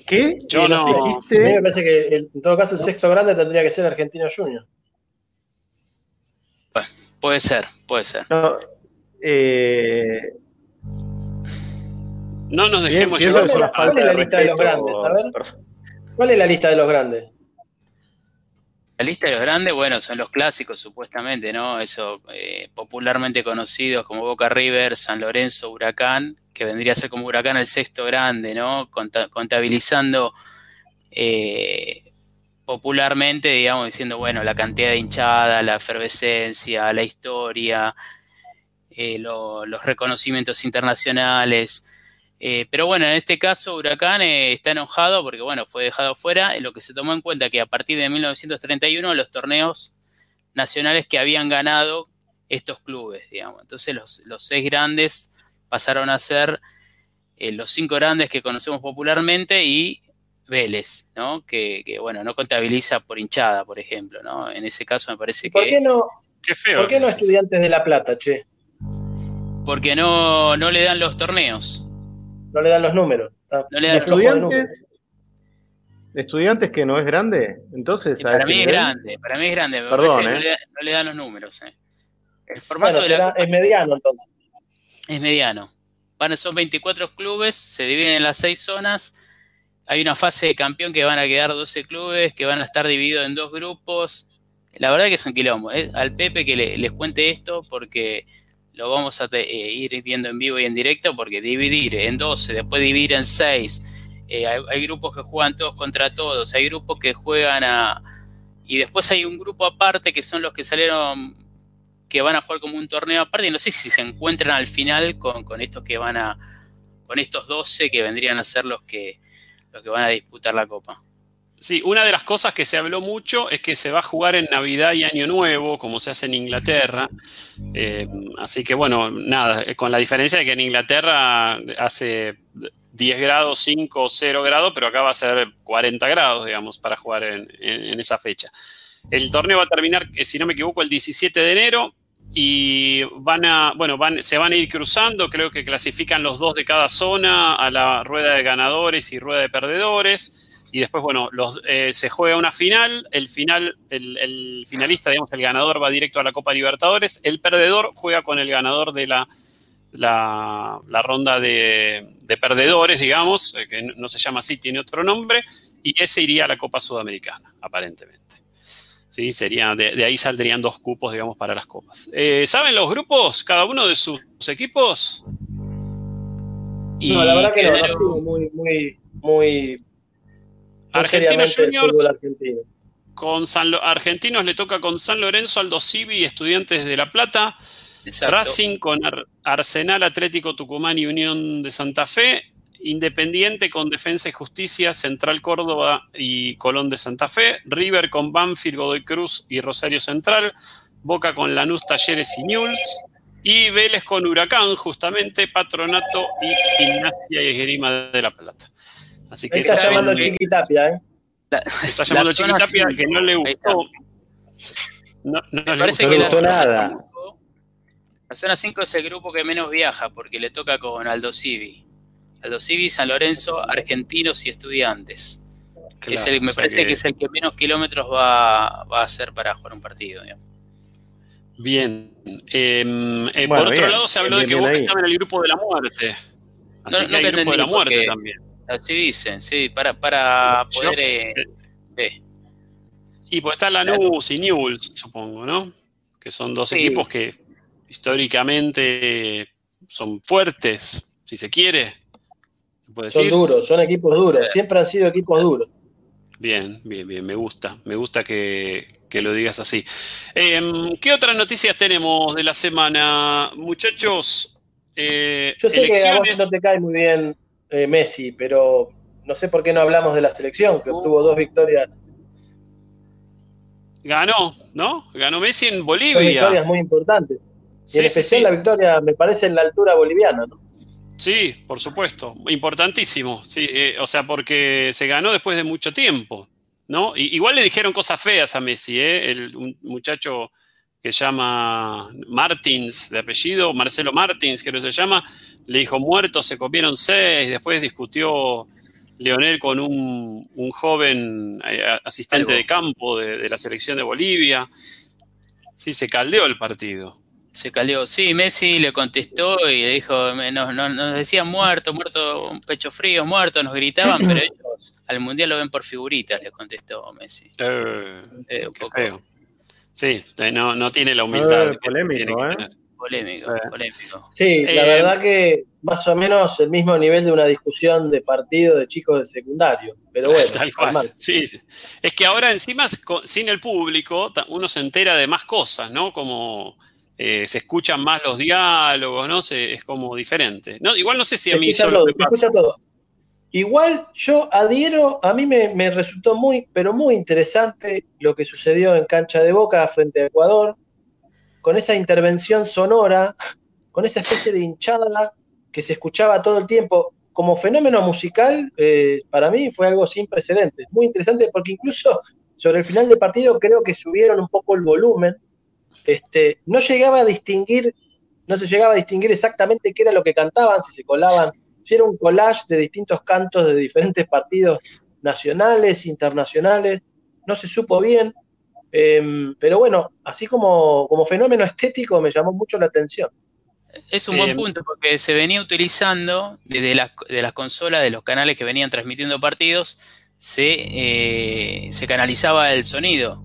¿Qué? Yo no. Dijiste? A mí me parece que en todo caso el sexto grande tendría que ser Argentino Junior. Bueno, puede ser, puede ser. No, eh... no nos dejemos llevar por la ¿Cuál es la lista de los grandes? A ver. ¿Cuál es la lista de los grandes? La lista de los grandes, bueno, son los clásicos supuestamente, ¿no? Eso, eh, popularmente conocidos como Boca River, San Lorenzo, Huracán, que vendría a ser como Huracán el sexto grande, ¿no? contabilizando eh, popularmente, digamos, diciendo, bueno, la cantidad de hinchada, la efervescencia, la historia, eh, los reconocimientos internacionales. Eh, pero bueno, en este caso Huracán eh, está enojado porque bueno, fue dejado fuera, en lo que se tomó en cuenta que a partir de 1931 los torneos nacionales que habían ganado estos clubes, digamos. Entonces los, seis grandes pasaron a ser eh, los cinco grandes que conocemos popularmente y Vélez, ¿no? Que, bueno, no contabiliza por hinchada, por ejemplo, ¿no? En ese caso me parece ¿Por que... Qué no, ¿Por qué no estudiantes de La Plata, che? Porque no, no le dan los torneos no le dan los números. no le dan estudiantes, estudiantes que no es grande, entonces. para mí es grande, para mí es grande. Perdón, no, le, dan los números. Eh. El formato es mediano entonces. Es mediano. Van, son 24 clubes, se dividen en las seis zonas. Hay una fase de campeón que van a quedar 12 clubes, que van a estar divididos en dos grupos. La verdad que es un quilombo. ¿eh? Al Pepe que les cuente esto porque lo vamos a eh, ir viendo en vivo y en directo porque dividir en 12, después dividir en 6, eh, hay, grupos que juegan todos contra todos, hay grupos que juegan a... Y después hay un grupo aparte que son los que salieron, que van a jugar como un torneo aparte, y no sé si se encuentran al final con, con estos que van a... con estos 12 que vendrían a ser los que, los que van a disputar la copa. Sí, una de las cosas que se habló mucho es que se va a jugar en Navidad y Año Nuevo, como se hace en Inglaterra. Eh, así que bueno, nada, eh, con la diferencia de que en Inglaterra hace 10 grados, 5, 0 grados, pero acá va a ser 40 grados, digamos, para jugar en, esa fecha. El torneo va a terminar, eh, si no me equivoco, el 17 de enero y van a, bueno, van, se van a ir cruzando, creo que clasifican los dos de cada zona a la rueda de ganadores y rueda de perdedores y después, bueno, los, eh, se juega una final, el final, el, finalista, digamos, el ganador va directo a la Copa Libertadores, el perdedor juega con el ganador de la, la, ronda de, perdedores, digamos, eh, que no se llama así, tiene otro nombre, y ese iría a la Copa Sudamericana, aparentemente. ¿Sí? Sería, de, ahí saldrían dos cupos, digamos, para las copas. Eh, ¿Saben los grupos, cada uno de sus equipos? no, la verdad que no, muy, muy, muy Argentinos Juniors. Con Argentinos le toca con San Lorenzo, Aldo Civi, Estudiantes de La Plata. Racing con Arsenal Atlético Tucumán y Unión de Santa Fe. Independiente con Defensa y Justicia, Central Córdoba y Colón de Santa Fe. River con Banfield, Godoy Cruz y Rosario Central. Boca con Lanús, Talleres y Newell's. Y Vélez con Huracán, justamente, Patronato y Gimnasia y Esgrima de La Plata. Así que está llamando Chiquitapia, ¿eh? está llamando Chiquitapia que no le gustó. No, no, le parece que gustó nada. La zona 5 es el grupo que menos viaja porque le toca con Aldo Civi. Aldo Civi, San Lorenzo, Argentinos y Estudiantes. me parece que... es el que menos kilómetros va, va, a hacer para jugar un partido. Bien. Em, eh, por otro lado, se habló de que vos estabas en el grupo de la muerte. Así que hay grupo de la muerte también. Así dicen, sí, para, para poder... Eh, y pues está Lanús y Newell's, supongo, ¿no? que son dos equipos que históricamente son fuertes, si se quiere. Son duros, son equipos duros, siempre han sido equipos duros. Bien, bien, bien, me gusta, me gusta que, lo digas así. Em, ¿Qué otras noticias tenemos de la semana, muchachos? Eh, Yo sé que a vos no te cae muy bien eh, Messi, pero no sé por qué no hablamos de la selección, que obtuvo dos victorias. Ganó, ¿no? Ganó Messi en Bolivia. Dos victorias muy importantes. Y en especial la victoria, me parece, en la altura boliviana, ¿no? Sí, por supuesto, importantísimo. Sí, eh, o sea, porque se ganó después de mucho tiempo, ¿no? igual le dijeron cosas feas a Messi, ¿eh? El, un muchacho que llama Martins, de apellido, Marcelo Martins, creo que se llama, le dijo muertos, se comieron seis, después discutió Leonel con un, joven eh, asistente de campo de, de la selección de Bolivia. Sí, se caldeó el partido. Se calió. Sí, Messi le contestó y le dijo, nos, nos, decían muerto, muerto, un pecho frío, muerto, nos gritaban, pero *clears throat* ellos al mundial lo ven por figuritas, le contestó Messi. Eh, eh, sí, eh, no, no tiene la humildad. polémico, ¿eh? Polémico, polémico. Sí, la verdad que más o menos el mismo nivel de una discusión de partido de chicos de secundario. Pero bueno, Tal cual. Sí, es que ahora encima sin el público uno se entera de más cosas, ¿no? Como eh, se escuchan más los diálogos, ¿no? es como diferente. No, igual no sé si a mí solo me pasa. Igual yo adhiero, a mí me, resultó muy, pero muy interesante lo que sucedió en cancha de Boca frente a Ecuador, con esa intervención sonora, con esa especie de hinchada que se escuchaba todo el tiempo. Como fenómeno musical, eh, para mí fue algo sin precedentes. Muy interesante porque incluso sobre el final del partido creo que subieron un poco el volumen este, no llegaba a distinguir, no se llegaba a distinguir exactamente qué era lo que cantaban, si se colaban, si era un collage de distintos cantos de diferentes partidos nacionales, internacionales, no se supo bien, em, pero bueno, así como, como fenómeno estético me llamó mucho la atención. Es un buen punto porque se venía utilizando desde las, de las consolas de los canales que venían transmitiendo partidos, se, eh, se canalizaba el sonido.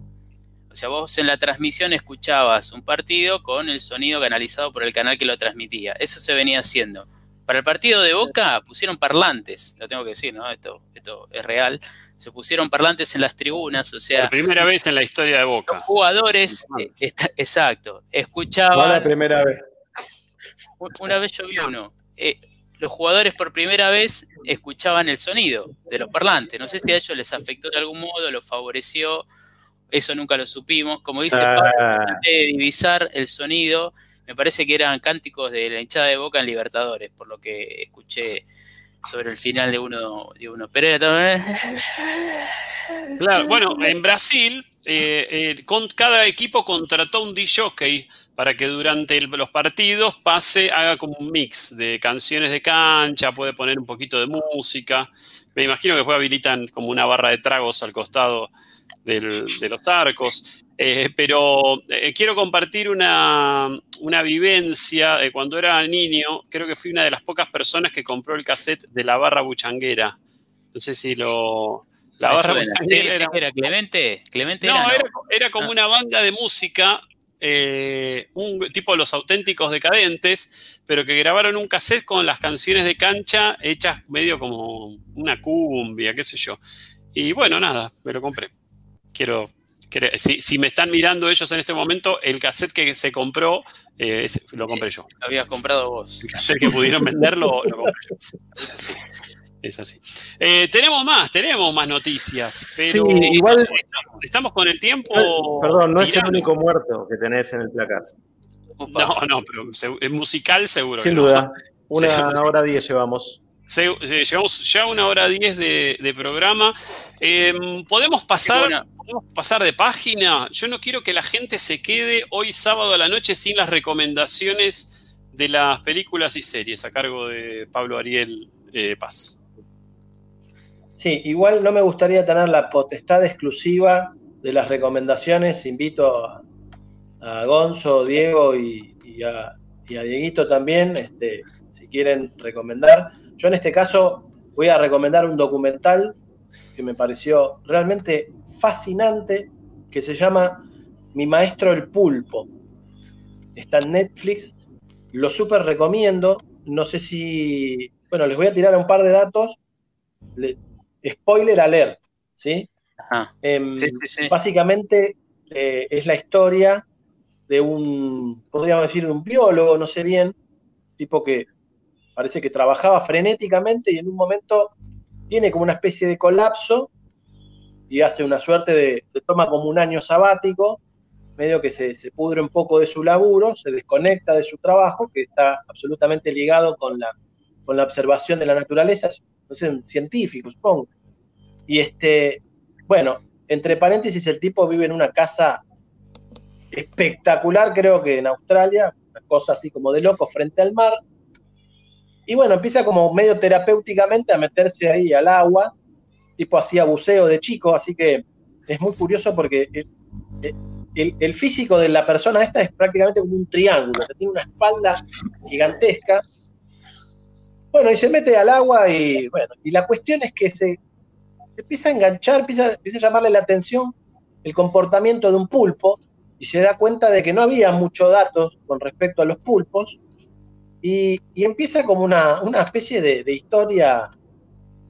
O sea, vos en la transmisión escuchabas un partido con el sonido canalizado por el canal que lo transmitía. Eso se venía haciendo. Para el partido de Boca pusieron parlantes, lo tengo que decir, ¿no? Esto, esto es real. Se pusieron parlantes en las tribunas, o sea. Por primera vez en la historia de Boca. Los jugadores, eh, exacto, escuchaban. la primera vez. Una vez yo vi uno. Eh, los jugadores por primera vez escuchaban el sonido de los parlantes. No sé si a ellos les afectó de algún modo, los favoreció eso nunca lo supimos. Como dice ah. Pablo, de divisar el sonido, me parece que eran cánticos de la hinchada de Boca en Libertadores, por lo que escuché sobre el final de uno. De uno. Pero *laughs* Claro, bueno, en Brasil, eh, eh, con, cada equipo contrató un DJ para que durante los partidos pase, haga como un mix de canciones de cancha, puede poner un poquito de música. Me imagino que después habilitan como una barra de tragos al costado de los arcos. Eh, pero eh, quiero compartir una, vivencia de cuando era niño. Creo que fui una de las pocas personas que compró el cassette de la barra buchanguera. No sé si lo. La barra buchanguera era, Clemente. Clemente no, era, como ah. una banda de música, eh, un tipo de los auténticos decadentes, pero que grabaron un cassette con las canciones de cancha hechas medio como una cumbia, qué sé yo. Y bueno, nada, me lo compré quiero, si, me están mirando ellos en este momento, el cassette que se compró, eh, lo compré yo. Lo habías comprado vos. El cassette que pudieron venderlo, lo compré yo. Es así. Eh, tenemos más, tenemos más noticias, pero igual estamos, con el tiempo. Perdón, no es el único muerto que tenés en el placar. No, no, pero es musical seguro. Sin duda. *laughs* Una hora diez llevamos llevamos ya una hora diez de, programa. Em, ¿podemos, pasar, ¿Podemos pasar de página? Yo no quiero que la gente se quede hoy sábado a la noche sin las recomendaciones de las películas y series a cargo de Pablo Ariel eh, Paz. Sí, igual no me gustaría tener la potestad exclusiva de las recomendaciones. Invito a, Gonzo, Diego y, a, Dieguito también, este, si quieren recomendar. Yo en este caso voy a recomendar un documental que me pareció realmente fascinante, que se llama Mi Maestro el Pulpo. está en Netflix, lo súper recomiendo, no sé si, bueno, les voy a tirar un par de datos, spoiler alert, ¿sí? Em, básicamente eh, es la historia de un, podríamos decir, un biólogo, no sé bien, tipo que parece que trabajaba frenéticamente y en un momento tiene como una especie de colapso y hace una suerte de, se toma como un año sabático, medio que se, pudre un poco de su laburo, se desconecta de su trabajo, que está absolutamente ligado con la, con la observación de la naturaleza, no sé, un científico, supongo. Y este, bueno, entre paréntesis, el tipo vive en una casa espectacular, creo que en Australia, una cosa así como de loco, frente al mar. Y bueno, empieza como medio terapéuticamente a meterse ahí al agua, tipo hacía buceo de chico, así que es muy curioso porque el, físico de la persona esta es prácticamente como un triángulo, tiene una espalda gigantesca. Bueno, y se mete al agua y bueno, y la cuestión es que se, empieza a enganchar, empieza, a llamarle la atención el comportamiento de un pulpo, y se da cuenta de que no había muchos datos con respecto a los pulpos y, empieza como una, especie de, historia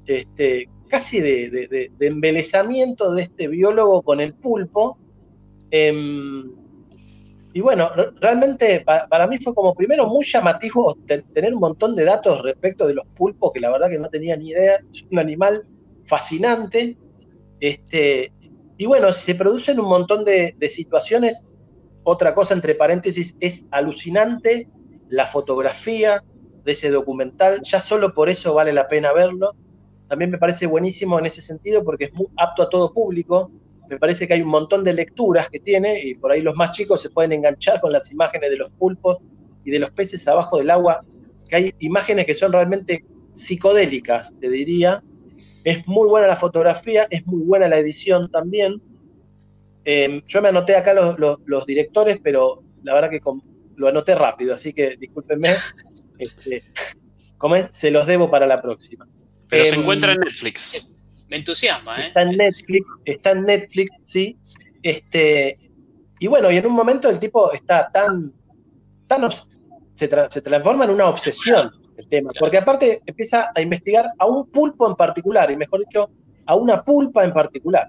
este, casi de, embelezamiento de este biólogo con el pulpo. Em, y bueno, realmente para, mí fue como primero muy llamativo tener un montón de datos respecto de los pulpos, que la verdad que no tenía ni idea. Es un animal fascinante. Este, y bueno, se producen un montón de, situaciones. Otra cosa, entre paréntesis, es alucinante la fotografía de ese documental. Ya solo por eso vale la pena verlo. También me parece buenísimo en ese sentido porque es muy apto a todo público. Me parece que hay un montón de lecturas que tiene y por ahí los más chicos se pueden enganchar con las imágenes de los pulpos y de los peces abajo del agua, que hay imágenes que son realmente psicodélicas, te diría, es muy buena la fotografía, es muy buena la edición también. Em, yo me anoté acá los, directores, pero la verdad que lo anoté rápido, así que discúlpenme. *laughs* Este, se los debo para la próxima. Pero se em, encuentra en Netflix. Me entusiasma, ¿eh? Está en Netflix, está en Netflix, sí. Este, y bueno, y en un momento el tipo está tan, tan se transforma en una obsesión el tema, porque aparte empieza a investigar a un pulpo en particular, y mejor dicho, a una pulpa en particular.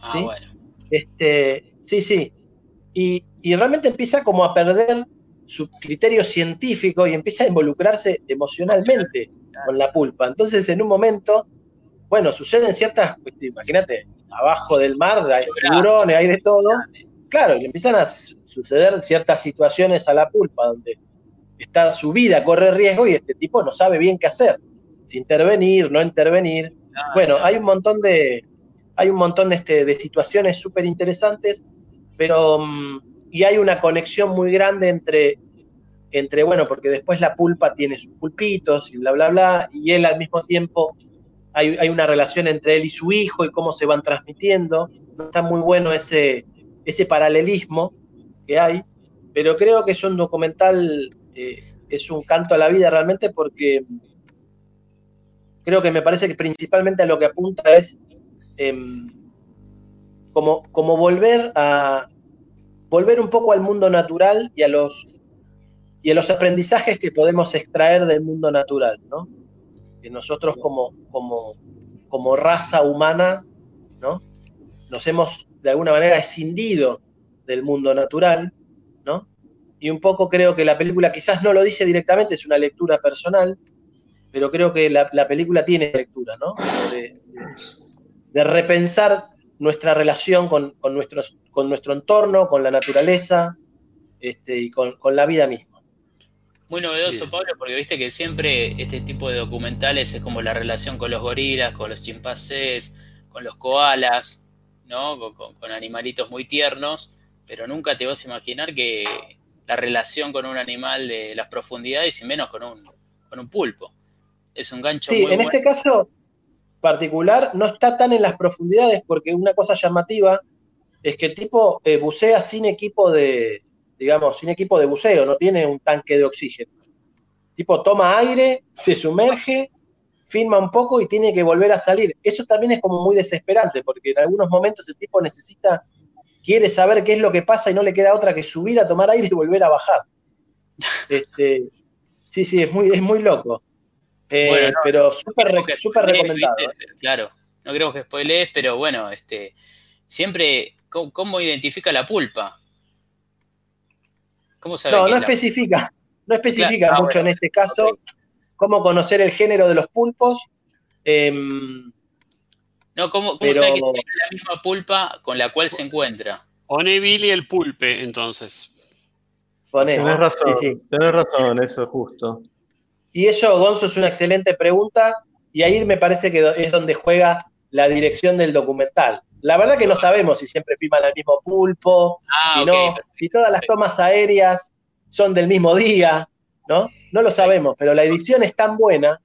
Ah, ¿sí? bueno. Este, sí, sí. Y, realmente empieza como a perder su criterio científico y empieza a involucrarse emocionalmente con la pulpa. Entonces, en un momento, bueno, suceden ciertas cuestiones, imagínate, abajo del mar hay tiburones, hay de todo. Claro, y empiezan a suceder ciertas situaciones a la pulpa donde está su vida, corre riesgo y este tipo no sabe bien qué hacer, si intervenir, no intervenir. bueno, hay un montón de, hay un montón de, este, de situaciones súper interesantes, pero mm, y hay una conexión muy grande entre, entre, bueno, porque después la pulpa tiene sus pulpitos y bla, bla, bla, y él al mismo tiempo hay, hay una relación entre él y su hijo y cómo se van transmitiendo. Está muy bueno ese, ese paralelismo que hay, pero creo que es un documental eh, es un canto a la vida realmente porque creo que me parece que principalmente a lo que apunta es em, como, como volver a volver un poco al mundo natural y a los y a los aprendizajes que podemos extraer del mundo natural, ¿no? Que nosotros como, como, como raza humana, ¿no? Nos hemos de alguna manera escindido del mundo natural, ¿no? y un poco creo que la película quizás no lo dice directamente, es una lectura personal, pero creo que la, película tiene lectura, ¿no? De, repensar nuestra relación con, nuestros, con nuestro entorno, con la naturaleza este, y con, la vida misma. Muy novedoso, Pablo, porque viste que siempre este tipo de documentales es como la relación con los gorilas, con los chimpancés, con los koalas, ¿no? con animalitos muy tiernos, pero nunca te vas a imaginar que la relación con un animal de las profundidades y menos con un, con un pulpo. Es un gancho sí, en este caso particular no está tan en las profundidades porque una cosa llamativa es que el tipo eh, bucea sin equipo de, digamos, sin equipo de buceo, no tiene un tanque de oxígeno. Tipo toma aire, se sumerge, filma un poco y tiene que volver a salir. Eso también es como muy desesperante porque en algunos momentos el tipo necesita quiere saber qué es lo que pasa y no le queda otra que subir a tomar aire y volver a bajar. *laughs* Este, sí, sí, es muy, es muy loco. Eh, pero súper recomendado. ¿eh? Claro, no creo que spoilees, pero bueno, este, siempre, ¿cómo, identifica la pulpa? ¿Cómo sabe no, no especifica, no especifica mucho en este caso cómo conocer el género de los pulpos. Em, no, ¿cómo, sabe que tiene la misma pulpa con la cual se encuentra? Pone Billy el pulpe, entonces. Tenés razón, tenés razón, eso es justo. Y eso, Gonzo, es una excelente pregunta y ahí me parece que es donde juega la dirección del documental. La verdad que no sabemos si siempre filman al mismo pulpo, ah, si, no, si todas las tomas aéreas son del mismo día, ¿no? No lo sabemos, pero la edición es tan buena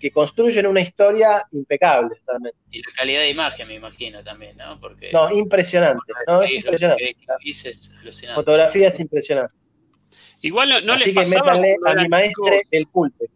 que construyen una historia impecable también. Y la calidad de imagen, me imagino, también, ¿no? Porque no, impresionante. No, es impresionante. Fotografía es impresionante. Igual no, le pasaba a mi maestre el pulpe.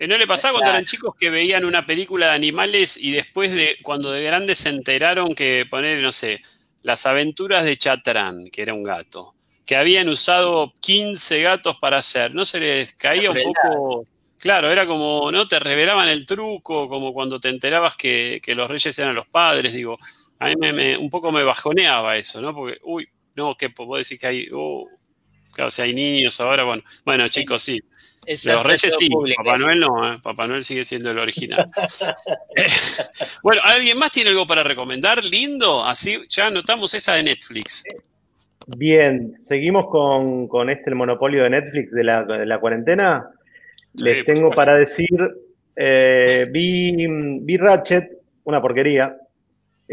Eh, ¿No le pasaba cuando eran chicos que veían una película de animales y después de cuando de grandes se enteraron que poner, no sé, las aventuras de Chatrán, que era un gato, que habían usado 15 gatos para hacer, ¿no se les caía un poco? Claro, era como, ¿no? Te revelaban el truco, como cuando te enterabas que, los reyes eran los padres, digo, a mí me, un poco me bajoneaba eso, ¿no? Porque, uy, no, que puedo decir que hay, oh, Claro, si hay niños ahora, bueno. Bueno, chicos, sí. Los Reyes sí, Papá Noel no, ¿eh? Papá Noel sigue siendo el original. *laughs* bueno, ¿alguien más tiene algo para recomendar? Lindo, así ya anotamos esa de Netflix. Bien, seguimos con, este el monopolio de Netflix de la, cuarentena. Les tengo para decir, eh, vi, vi Ratchet, una porquería,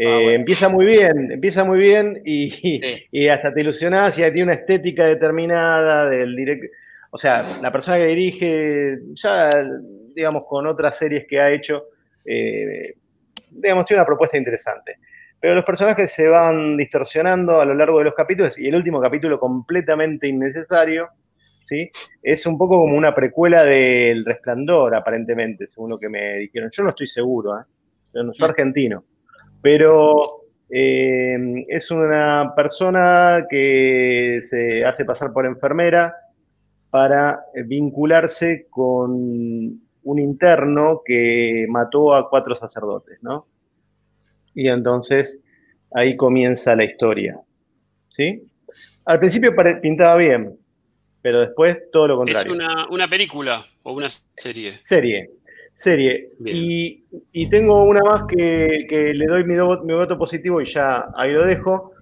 Ah, eh, empieza muy bien, empieza muy bien y, hasta te ilusionas y tiene una estética determinada del directo. O sea, la persona que dirige, ya, digamos, con otras series que ha hecho, eh, digamos, tiene una propuesta interesante. Pero los personajes se van distorsionando a lo largo de los capítulos y el último capítulo completamente innecesario, ¿sí? Es un poco como una precuela del Resplandor, aparentemente, según lo que me dijeron. Yo no estoy seguro, ¿eh? Yo soy argentino pero eh, es una persona que se hace pasar por enfermera para vincularse con un interno que mató a cuatro sacerdotes, ¿no? Y entonces ahí comienza la historia, ¿sí? Al principio pintaba bien, pero después todo lo contrario. ¿Es una, una película o una serie? Serie, serie. Y, tengo una más que, le doy mi, voto positivo y ya ahí lo dejo.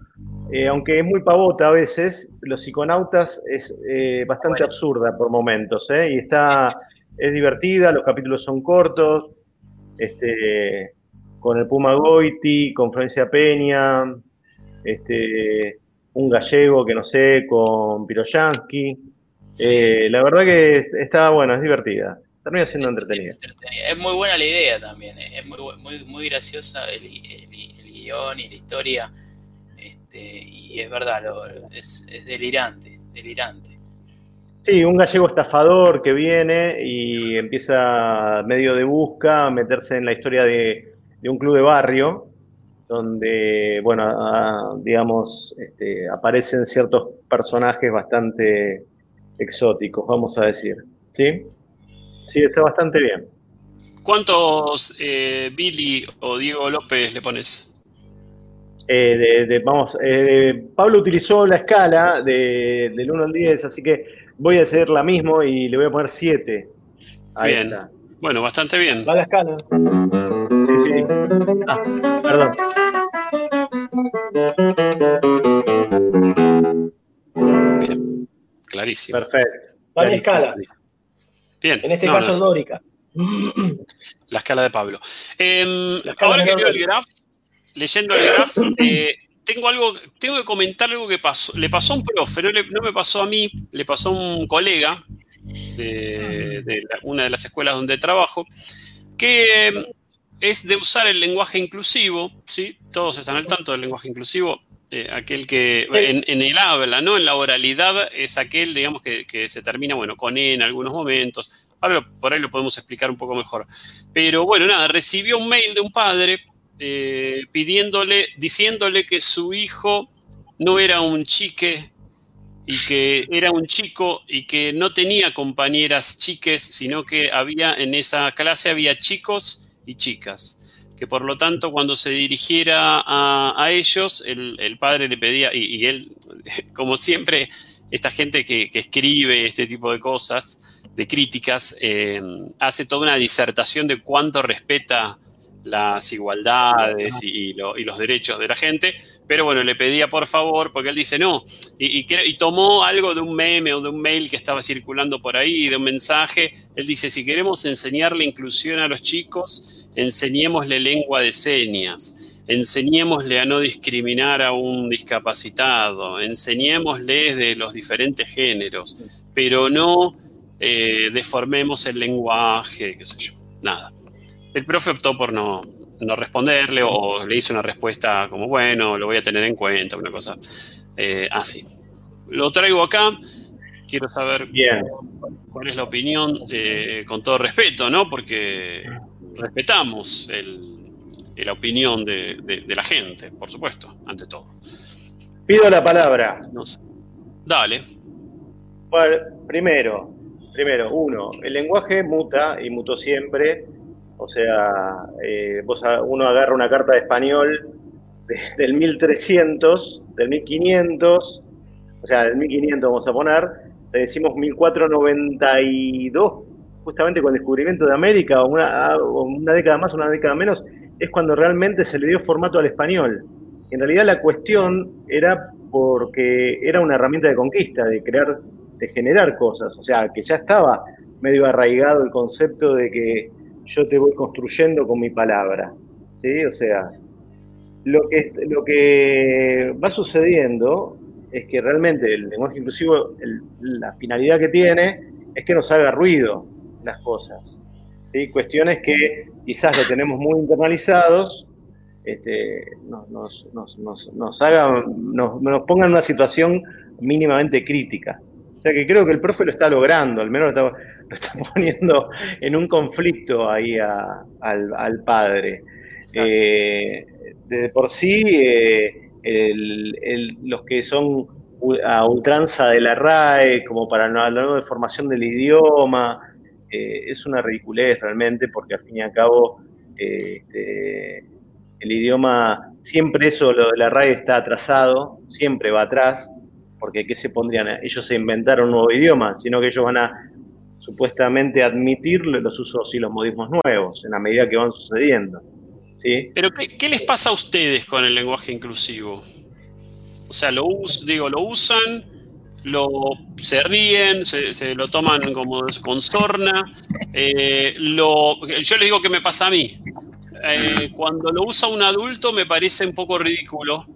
Eh, aunque es muy pavota a veces, Los psiconautas es eh, bastante absurda por momentos, ¿eh? Y está, es divertida, los capítulos son cortos, este, con el Puma Goiti, con Florencia Peña, este, un gallego que no sé, con Piroyansky. la verdad que está bueno, es divertida termina siendo entretenida. Es, muy buena la idea también, es muy, muy, muy graciosa el, guion y la historia. Este, y es verdad, es, delirante, delirante. Sí, un gallego estafador que viene y empieza medio de busca a meterse en la historia de, un club de barrio, donde, bueno, digamos, este, aparecen ciertos personajes bastante exóticos, vamos a decir. ¿Sí? Sí, está bastante bien. ¿Cuántos eh, Billy o Diego López le pones? Eh, vamos, eh, Pablo utilizó la escala de, del 1 al 10, así que voy a hacer la misma y le voy a poner 7. bien. Bueno, bastante bien. Va la escala. Sí, sí. Ah, perdón. Bien. Clarísimo. Perfecto. Va la escala. Bien. En este caso, Dórica. La escala de Pablo. Em, ahora que leo el graph, leyendo el graph, eh, tengo algo, tengo que comentar algo que pasó. Le pasó a un profe, no, no me pasó a mí, le pasó a un colega de, una de las escuelas donde trabajo, que em, es de usar el lenguaje inclusivo, ¿sí? Todos están al tanto del lenguaje inclusivo. Eh, aquel que en, el habla, ¿no? En la oralidad es aquel, digamos, que, se termina, bueno, con E en algunos momentos. Ahora por ahí lo podemos explicar un poco mejor. Pero bueno, nada, recibió un mail de un padre eh, pidiéndole, diciéndole que su hijo no era un chique y que era un chico y que no tenía compañeras chiques, sino que había en esa clase había chicos y chicas, que por lo tanto cuando se dirigiera a, ellos, el, padre le pedía, y, él, *laughs* como siempre, esta gente que, escribe este tipo de cosas, de críticas, eh, hace toda una disertación de cuánto respeta las igualdades y, los derechos de la gente, pero bueno, le pedía por favor, porque él dice no, y, y, tomó algo de un meme o de un mail que estaba circulando por ahí, de un mensaje, él dice, si queremos enseñarle inclusión a los chicos, enseñémosle lengua de señas, enseñémosle a no discriminar a un discapacitado, enseñémosle de los diferentes géneros, pero no eh, deformemos el lenguaje, qué sé yo, nada. El profe optó por no, responderle o le hizo una respuesta como, bueno, lo voy a tener en cuenta, una cosa eh, así. Lo traigo acá, quiero saber cuál es la opinión, eh, con todo respeto, ¿no? Porque respetamos la opinión de, la gente, por supuesto, ante todo. Pido la palabra. No sé. Dale. primero, primero, uno, el lenguaje muta y mutó siempre o sea, eh, uno agarra una carta de español del 1300, del 1500, o sea, del 1500 vamos a poner, le decimos 1492, justamente con el descubrimiento de América, o una, una década más una década menos, es cuando realmente se le dio formato al español. En realidad la cuestión era porque era una herramienta de conquista, de crear, de generar cosas, o sea, que ya estaba medio arraigado el concepto de que yo te voy construyendo con mi palabra. ¿sí? O sea, lo que, lo que va sucediendo es que realmente el lenguaje inclusivo, la finalidad que tiene es que nos haga ruido las cosas. ¿sí? Cuestiones que quizás lo tenemos muy internalizados, este, nos, nos, nos, nos, hagan, nos, nos pongan en una situación mínimamente crítica. O sea que creo que el profe lo está logrando, al menos lo está, lo está *laughs* poniendo en un conflicto ahí al, padre. Eh, de por sí, eh, los que son a ultranza de la RAE, como para no hablar de formación del idioma, eh, es una ridiculez realmente, porque al fin y al cabo este, el idioma, siempre eso, lo de la RAE está atrasado, siempre va atrás, porque ¿qué se pondrían? Ellos se inventaron un nuevo idioma, sino que ellos van a supuestamente admitir los usos y los modismos nuevos en la medida que van sucediendo. ¿sí? Pero ¿qué, les pasa a ustedes con el lenguaje inclusivo? O sea, lo, digo, lo usan, lo, se ríen, se, lo toman como con sorna. Eh, lo, yo les digo que me pasa a mí. Eh, cuando lo usa un adulto me parece un poco ridículo.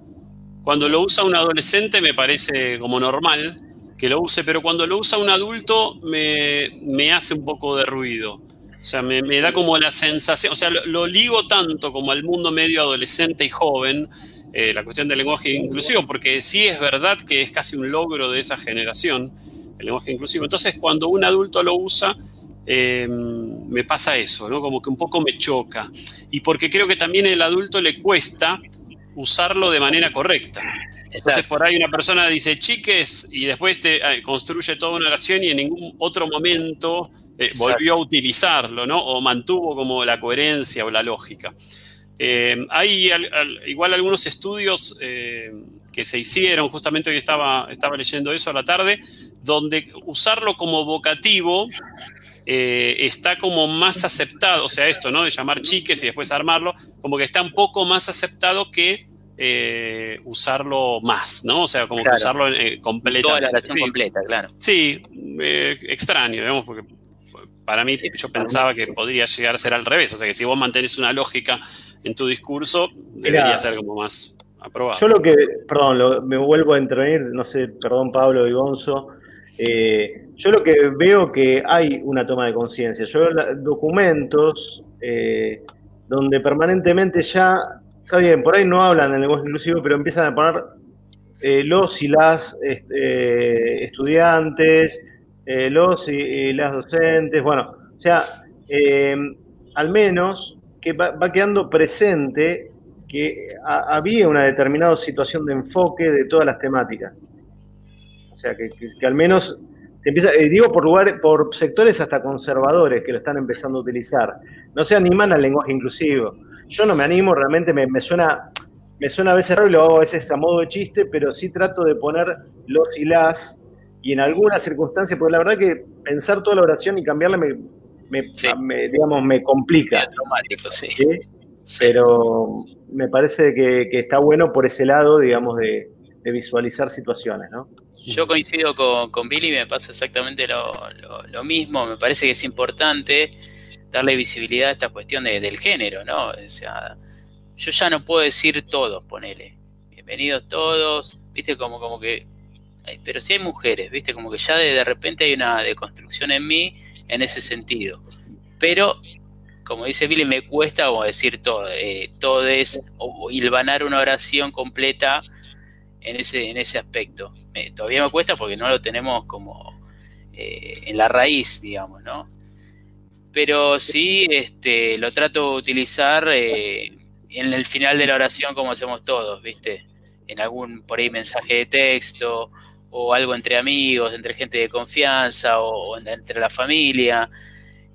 Cuando lo usa un adolescente me parece como normal que lo use, pero cuando lo usa un adulto me, hace un poco de ruido. O sea, me, da como la sensación, o sea, lo, ligo tanto como al mundo medio adolescente y joven, eh, la cuestión del lenguaje inclusivo, porque sí es verdad que es casi un logro de esa generación, el lenguaje inclusivo. Entonces, cuando un adulto lo usa, em, me pasa eso, ¿no? Como que un poco me choca. Y porque creo que también el adulto le cuesta usarlo de manera correcta. Entonces por ahí una persona dice chiques y después te construye toda una oración y en ningún otro momento eh, volvió a utilizarlo, ¿no? O mantuvo como la coherencia o la lógica. Eh, hay igual algunos estudios eh, que se hicieron, justamente hoy estaba, estaba leyendo eso a la tarde, donde usarlo como vocativo está como más aceptado, o sea, esto, ¿no? De llamar chiques y después armarlo, como que está un poco más aceptado que eh, usarlo más, ¿no? O sea, como que usarlo eh, completamente. Toda la oración completa, claro. Sí, eh, extraño, digamos, porque para mí yo pensaba que podría llegar a ser al revés. O sea, que si vos mantenés una lógica en tu discurso, debería ser como más aprobado. Yo lo que, perdón, me vuelvo a intervenir, no sé, perdón Pablo y Gonzo. yo lo que veo que hay una toma de conciencia. Yo veo documentos donde permanentemente ya Está bien, por ahí no hablan del lenguaje inclusivo, pero empiezan a poner eh, los y las este, estudiantes, eh, los y, las docentes, bueno, o sea, eh, al menos que va, quedando presente que había una determinada situación de enfoque de todas las temáticas. O sea, que, al menos se empieza, eh, digo por lugares, por sectores hasta conservadores que lo están empezando a utilizar. No se animan al lenguaje inclusivo. Yo no me animo, realmente me, suena, me suena a veces raro y lo hago a veces a modo de chiste, pero sí trato de poner los y las, y en algunas circunstancias, porque la verdad que pensar toda la oración y cambiarla me, me, digamos, me complica. sí. Pero me parece que, está bueno por ese lado, digamos, de, visualizar situaciones, ¿no? Yo coincido con, Billy, me pasa exactamente lo, mismo. Me parece que es importante darle visibilidad a esta cuestión del género, ¿no? O sea, yo ya no puedo decir todos, ponele. Bienvenidos todos, viste, como, como que. Pero si hay mujeres, viste, como que ya de, de repente hay una deconstrucción en mí en ese sentido. Pero como dice Billy, me cuesta como decir todo, eh, todo es, o, hilvanar una oración completa en ese, en ese aspecto. todavía me cuesta porque no lo tenemos como eh, en la raíz, digamos, ¿no? Pero sí este, lo trato de utilizar eh, en el final de la oración como hacemos todos, ¿viste? En algún, por ahí, mensaje de texto o algo entre amigos, entre gente de confianza o entre la familia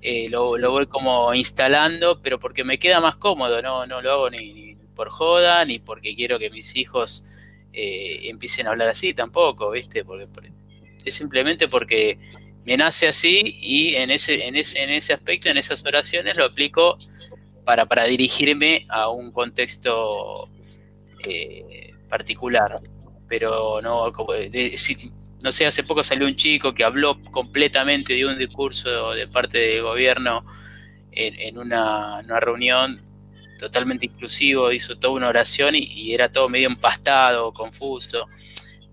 eh, lo, voy como instalando, pero porque me queda más cómodo, no, no lo hago ni, por joda, ni porque quiero que mis hijos eh, empiecen a hablar así tampoco, ¿viste? Porque, es simplemente porque me nace así y en ese, en ese, en ese aspecto, en esas oraciones, lo aplico para, para dirigirme a un contexto eh, particular. Pero no, como no sé, hace poco salió un chico que habló completamente de un discurso de parte del gobierno en, una, reunión totalmente inclusivo, hizo toda una oración y, era todo medio empastado, confuso,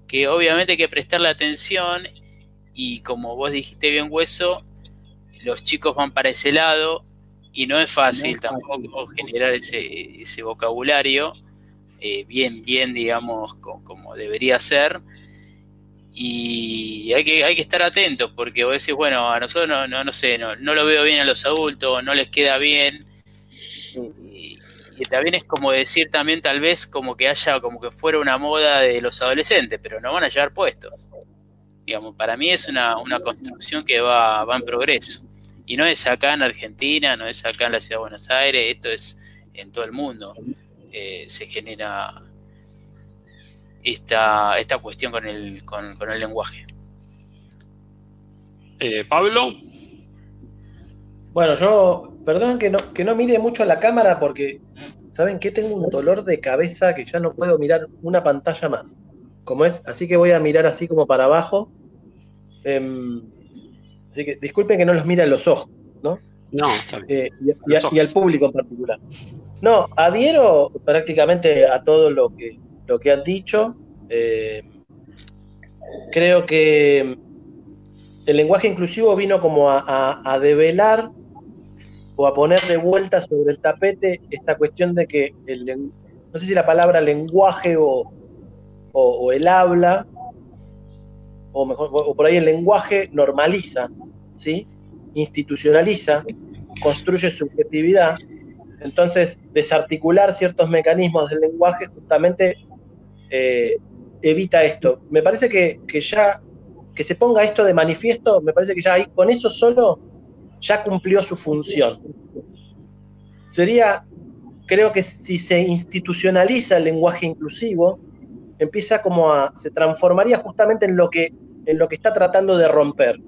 que obviamente hay que prestarle atención y como vos dijiste bien hueso, los chicos van para ese lado y no es fácil tampoco generar ese, vocabulario eh, bien, bien, digamos, como debería ser y hay que, hay que estar atentos porque vos decís, bueno, a nosotros no, no, no sé, no, no lo veo bien a los adultos, no les queda bien. Y, también es como decir también tal vez como que haya como que fuera una moda de los adolescentes, pero no van a llevar puestos. Digamos, para mí es una, una construcción que va, va en progreso. Y no es acá en Argentina, no es acá en la ciudad de Buenos Aires, esto es en todo el mundo. Eh, se genera esta, esta cuestión con el, con, el lenguaje. Eh, Pablo. Bueno, yo, perdón que no, que no mire mucho a la cámara porque, ¿saben qué? Tengo un dolor de cabeza que ya no puedo mirar una pantalla más. Como es, así que voy a mirar así como para abajo. Em, así que disculpen que no los mire a los ojos, ¿no? No, eh, y, al público en particular. No, adhiero prácticamente a todo lo que, lo que han dicho. Eh, creo que el lenguaje inclusivo vino como a, develar o a poner de vuelta sobre el tapete esta cuestión de que, el, no sé si la palabra lenguaje o, el habla, o, mejor, o por ahí el lenguaje normaliza, ¿sí? institucionaliza, construye subjetividad. Entonces, desarticular ciertos mecanismos del lenguaje justamente eh, evita esto. Me parece que, ya que se ponga esto de manifiesto, me parece que ya ahí, con eso solo ya cumplió su función. Sería, creo que si se institucionaliza el lenguaje inclusivo, empieza como a, se transformaría justamente en lo que, en lo que está tratando de romper.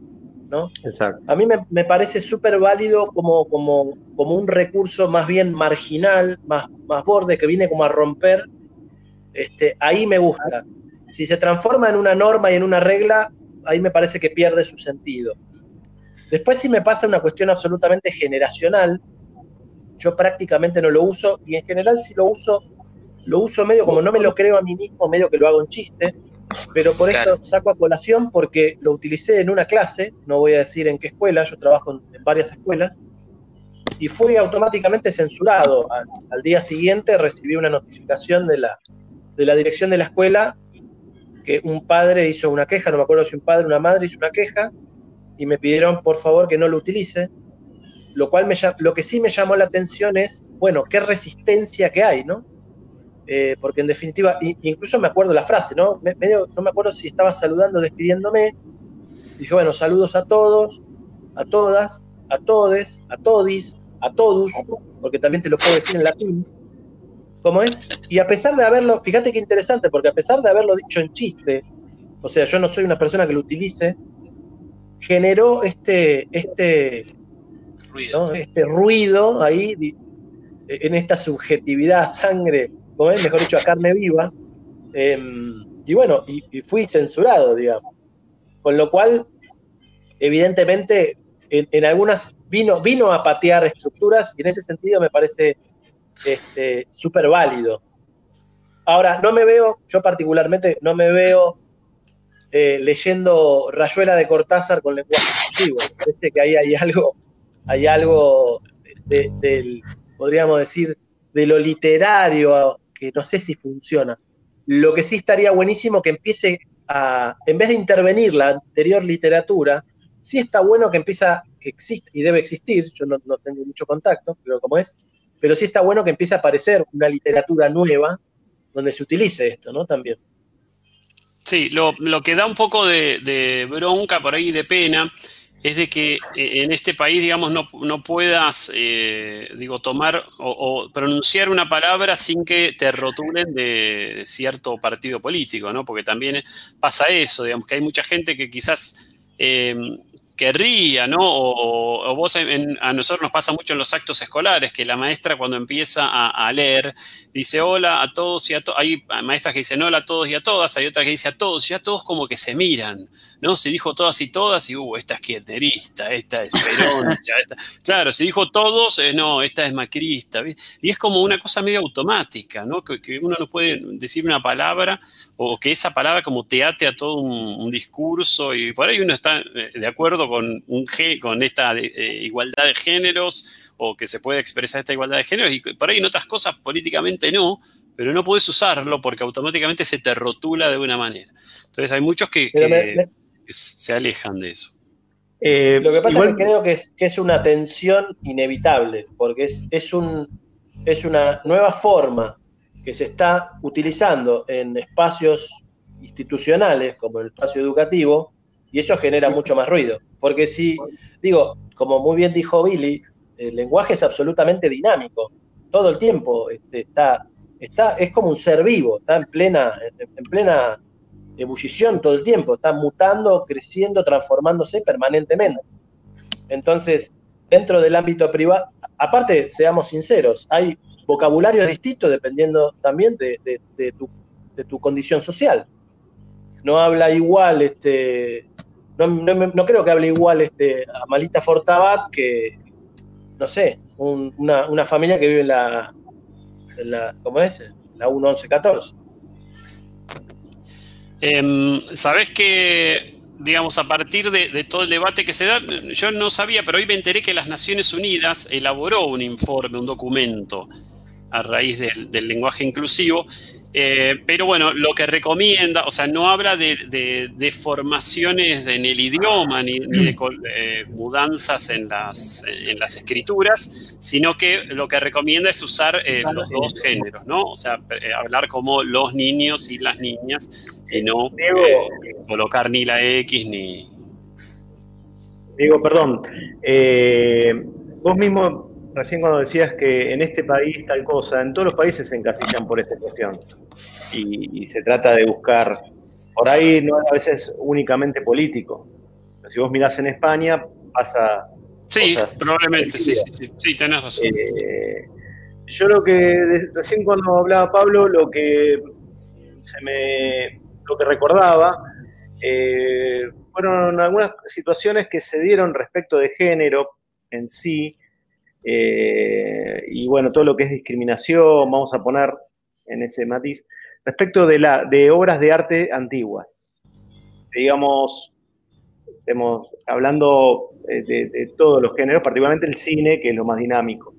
¿no? Exacto. A mí me, parece súper válido como, como, como un recurso más bien marginal, más, más borde, que viene como a romper. Este, ahí me gusta. Si se transforma en una norma y en una regla, ahí me parece que pierde su sentido. Después si me pasa una cuestión absolutamente generacional, yo prácticamente no lo uso y en general si lo uso, lo uso medio como no me lo creo a mí mismo, medio que lo hago en chiste, pero por esto saco a colación porque lo utilicé en una clase, no voy a decir en qué escuela, yo trabajo en, varias escuelas, y fui automáticamente censurado. Al, día siguiente recibí una notificación de la, de la dirección de la escuela que un padre hizo una queja, no me acuerdo si un padre o una madre hizo una queja, y me pidieron por favor que no lo utilice, lo cual me, lo que sí me llamó la atención es, bueno, qué resistencia que hay, ¿no? Eh, porque en definitiva, incluso me acuerdo la frase, ¿no? medio, no me acuerdo si estaba saludando, despidiéndome. Dije, bueno, saludos a todos, a todas, a todes, a todis, a todos, porque también te lo puedo decir en latín. ¿Cómo es? Y a pesar de haberlo, fíjate qué interesante, porque a pesar de haberlo dicho en chiste, o sea, yo no soy una persona que lo utilice, generó este, este, ruido, este ruido ahí, en esta subjetividad, sangre, como es, mejor dicho, a carne viva. Em, y bueno, y, fui censurado, digamos. Con lo cual, evidentemente, en, algunas vino, vino a patear estructuras y en ese sentido me parece súper este, válido. Ahora, no me veo, yo particularmente no me veo eh, leyendo Rayuela de Cortázar con lenguaje inclusivo. Parece que ahí hay algo, hay algo del, podríamos decir, de lo literario que no sé si funciona. Lo que sí estaría buenísimo que empiece a, en vez de intervenir la anterior literatura, sí está bueno que empieza, que existe y debe existir, yo no, no tengo mucho contacto, pero como es, pero sí está bueno que empiece a aparecer una literatura nueva donde se utilice esto, ¿no? También. Sí, lo, que da un poco de, bronca por ahí, de pena, es de que eh, en este país, digamos, no, puedas, eh, digo, tomar o, pronunciar una palabra sin que te rotulen de cierto partido político, ¿no? Porque también pasa eso, digamos, que hay mucha gente que quizás eh, querría, ¿no? O, vos, a nosotros nos pasa mucho en los actos escolares, que la maestra cuando empieza a, leer dice hola a todos y a todas. Hay maestras que dicen hola a todos y a todas, hay otras que dicen a todos y a todos como que se miran, ¿no? Se dijo todas y todas y, uh, esta es kirchnerista, esta es peroncha, *laughs* Claro, se dijo todos, eh, no, esta es macrista. Y es como una cosa medio automática, ¿no? Que, uno no puede decir una palabra o que esa palabra como te ate a todo un discurso y por ahí uno está eh, de acuerdo con, un con esta eh, igualdad de géneros o que se puede expresar esta igualdad de géneros y por ahí en otras cosas políticamente no, pero no puedes usarlo porque automáticamente se te rotula de una manera. Entonces hay muchos que, se alejan de eso. Eh, lo que pasa es que creo que es, que es una tensión inevitable, porque es, es, un, es una nueva forma que se está utilizando en espacios institucionales, como el espacio educativo, y eso genera mucho más ruido. Porque si, digo, como muy bien dijo Billy, el lenguaje es absolutamente dinámico. Todo el tiempo este, está, está, es como un ser vivo, está en plena, en, plena ebullición todo el tiempo, está mutando, creciendo, transformándose permanentemente. Entonces, dentro del ámbito privado, aparte, seamos sinceros, hay vocabularios distintos dependiendo también de, tu, de tu condición social. No habla igual este, no, creo que hable igual este, Amalita Fortabat que, no sé, una, familia que vive en la, la ¿cómo es? La 1114. Eh, Sabes que, digamos, a partir de, todo el debate que se da, yo no sabía, pero hoy me enteré que las Naciones Unidas elaboró un informe, un documento a raíz del lenguaje inclusivo, eh, pero bueno, lo que recomienda, o sea, no habla de, formaciones en el idioma ni, de eh, mudanzas en las, en las escrituras, sino que lo que recomienda es usar eh, los dos géneros, ¿no? O sea, hablar como los niños y las niñas y no colocar ni la X ni... Diego, perdón, vos mismo recién cuando decías que en este país tal cosa, en todos los países se encasillan por esta cuestión. Y, se trata de buscar, por ahí no a veces únicamente político. si vos mirás en España, pasa... Sí, probablemente, sí, sí, sí, tenés razón. Eh, yo lo que, recién cuando hablaba Pablo, lo que se me, lo que recordaba, eh, fueron algunas situaciones que se dieron respecto de género en sí, eh, y bueno, todo lo que es discriminación, vamos a poner en ese matiz, respecto de, la, de obras de arte antiguas. Digamos, estemos hablando eh, de, todos los géneros, particularmente el cine, que es lo más dinámico.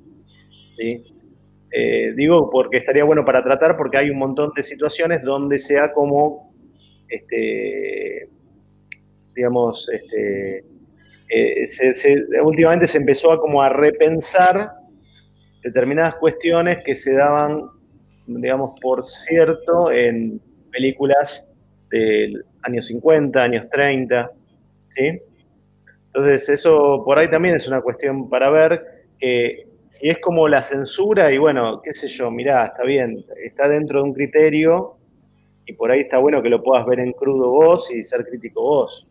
Eh, digo porque estaría bueno para tratar, porque hay un montón de situaciones donde sea como, este, digamos, este, eh, últimamente se empezó a como a repensar determinadas cuestiones que se daban digamos, por cierto, en películas del años 50, años 30, ¿sí? Entonces, eso por ahí también es una cuestión para ver que si es como la censura y bueno, qué sé yo, mirá, está bien, está dentro de un criterio y por ahí está bueno que lo puedas ver en crudo vos y ser crítico vos.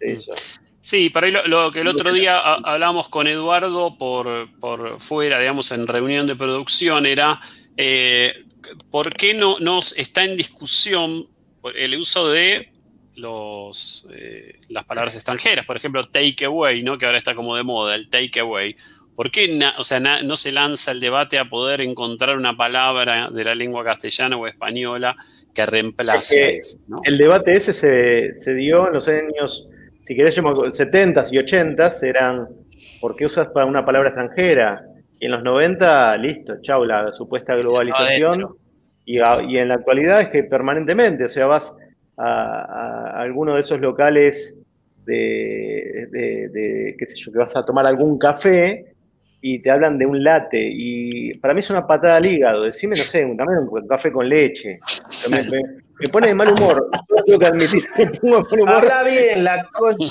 eso. Sí, para ahí lo, que el otro día hablamos con Eduardo por, por, fuera, digamos, en reunión de producción, era eh, por qué no nos está en discusión el uso de los, eh, las palabras extranjeras, por ejemplo, take away, ¿no? que ahora está como de moda, el take away. ¿Por qué o sea, no se lanza el debate a poder encontrar una palabra de la lengua castellana o española que reemplace El debate ese se, se, dio en los años, si querés, 70s y 80s, eran ¿por qué usas para una palabra extranjera? Y en los 90, listo, chau, la supuesta globalización. Y, y, en la actualidad es que permanentemente, o sea, vas a, alguno de esos locales de, de, qué sé yo, que vas a tomar algún café y te hablan de un latte. Y para mí es una patada al hígado. Decime, no sé, también un café con leche. *laughs* Me, pone de mal humor. *laughs* Tengo que admitir que pongo de mal humor. Habla bien, la concha.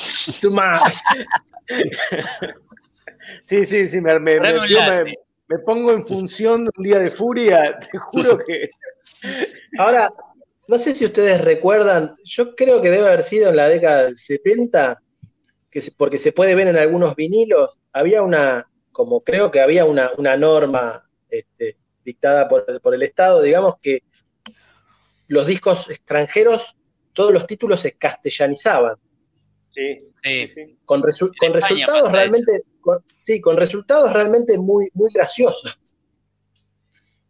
sí, sí, sí, me, me, me, pongo en función de un día de furia. Te juro que. Ahora, no sé si ustedes recuerdan, yo creo que debe haber sido en la década del 70, que porque se puede ver en algunos vinilos, había una, como creo que había una, norma este, dictada por, el Estado, digamos que los discos extranjeros, todos los títulos se castellanizaban. Sí, sí. Con, resultados realmente, sí, con resultados realmente muy, muy graciosos.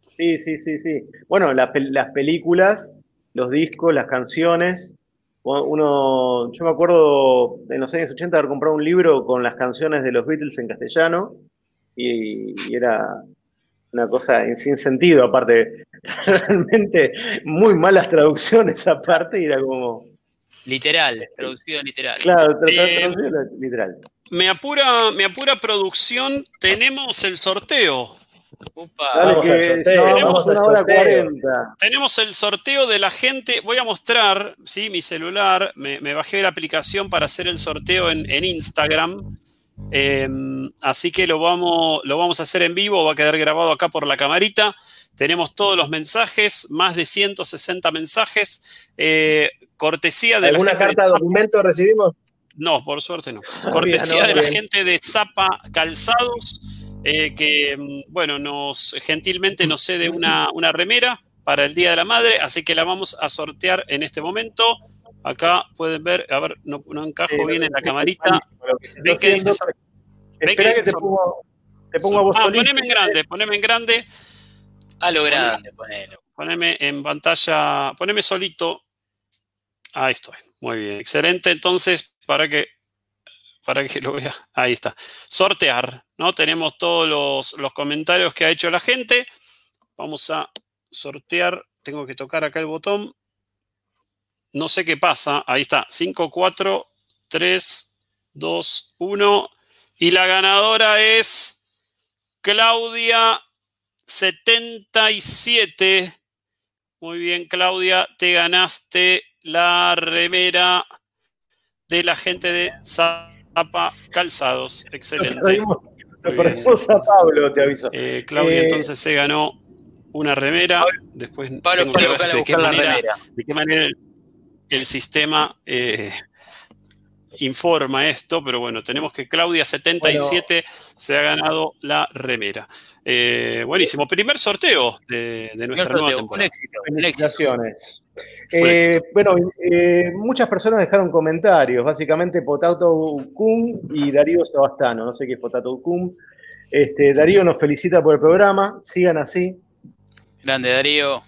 Sí, sí, sí, sí. Bueno, las películas los discos, las canciones. Uno, yo me acuerdo en los años 80 haber comprado un libro con las canciones de los Beatles en castellano y, era una cosa sin sentido, aparte, *laughs* realmente muy malas traducciones aparte y era como... Literal, traducido literal. Claro, traducido literal. Me apura, me apura producción, tenemos el sorteo. Tenemos el sorteo de la gente. Voy a mostrar, ¿sí? mi celular. Me, bajé la aplicación para hacer el sorteo en, Instagram. Em, así que lo vamos, lo vamos a hacer en vivo. Va a quedar grabado acá por la camarita. Tenemos todos los mensajes, más de 160 mensajes. Eh, cortesía de ¿Alguna carta de documento recibimos? No, por suerte no. Cortesía de la gente de Zapa Calzados. Eh, que, mm, bueno, nos gentilmente nos cede una, remera para el Día de la Madre, así que la vamos a sortear en este momento. Acá pueden ver, a ver, no, encajo bien en la camarita. ¿Ven que dice? ¿Ven que dice? Te pongo, te pongo a vos ah, poneme en grande, poneme en grande. A lo grande, ponelo. Poneme en pantalla, poneme solito. Ahí estoy, muy bien, excelente. Entonces, para que para que lo vea. Ahí está. Sortear, ¿no? Tenemos todos los, comentarios que ha hecho la gente. Vamos a sortear. Tengo que tocar acá el botón. No sé qué pasa. Ahí está. 5, 4, 3, 2, 1. Y la ganadora es Claudia 77. Muy bien, Claudia, te ganaste la remera de la gente de Zapa Calzados. Excelente. Lo perdimos a Pablo, te aviso. Eh, Claudia eh, entonces se ganó una remera. Después Pablo fue a de, qué manera, de qué manera el, sistema eh, informa esto, pero bueno, tenemos que Claudia77 se ha ganado la remera. buenísimo, primer sorteo de, nuestra nueva temporada. Eh, bueno, eh, muchas personas dejaron comentarios, básicamente Potato Kun y Darío Sebastano, no sé qué es Potato Kun. Este, Darío nos felicita por el programa, sigan así. Grande Darío.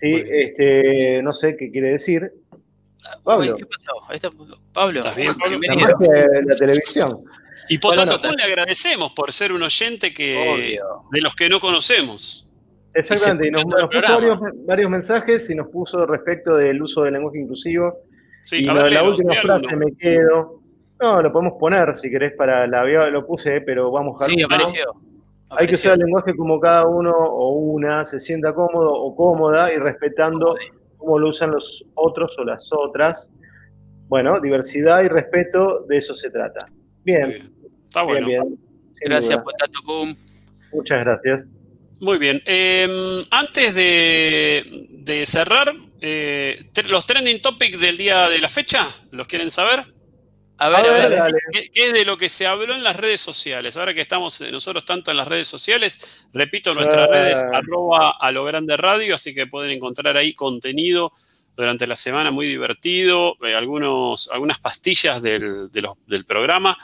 Sí, este, no sé qué quiere decir. Pablo. ¿Qué pasó? Pablo, bienvenido. La, televisión. Y Potato Kun le agradecemos por ser un oyente que, de los que no conocemos. Exactamente, y, nos, puso varios, mensajes y nos puso respecto del uso del lenguaje inclusivo. y la última frase me quedo. No, lo podemos poner si querés para la lo puse, pero vamos a Sí, apareció. Hay que usar el lenguaje como cada uno o una se sienta cómodo o cómoda y respetando cómo lo usan los otros o las otras. Bueno, diversidad y respeto, de eso se trata. Bien. Está bueno. gracias, Potato Cum. Muchas gracias. Muy bien. Em, antes de, cerrar, eh, los trending topics del día de la fecha, ¿los quieren saber? A ver, a ver, ¿Qué, es de lo que se habló en las redes sociales? Ahora que estamos nosotros tanto en las redes sociales, repito, nuestras redes arroba a lo grande radio, así que pueden encontrar ahí contenido durante la semana muy divertido, eh, algunos, algunas pastillas del, del programa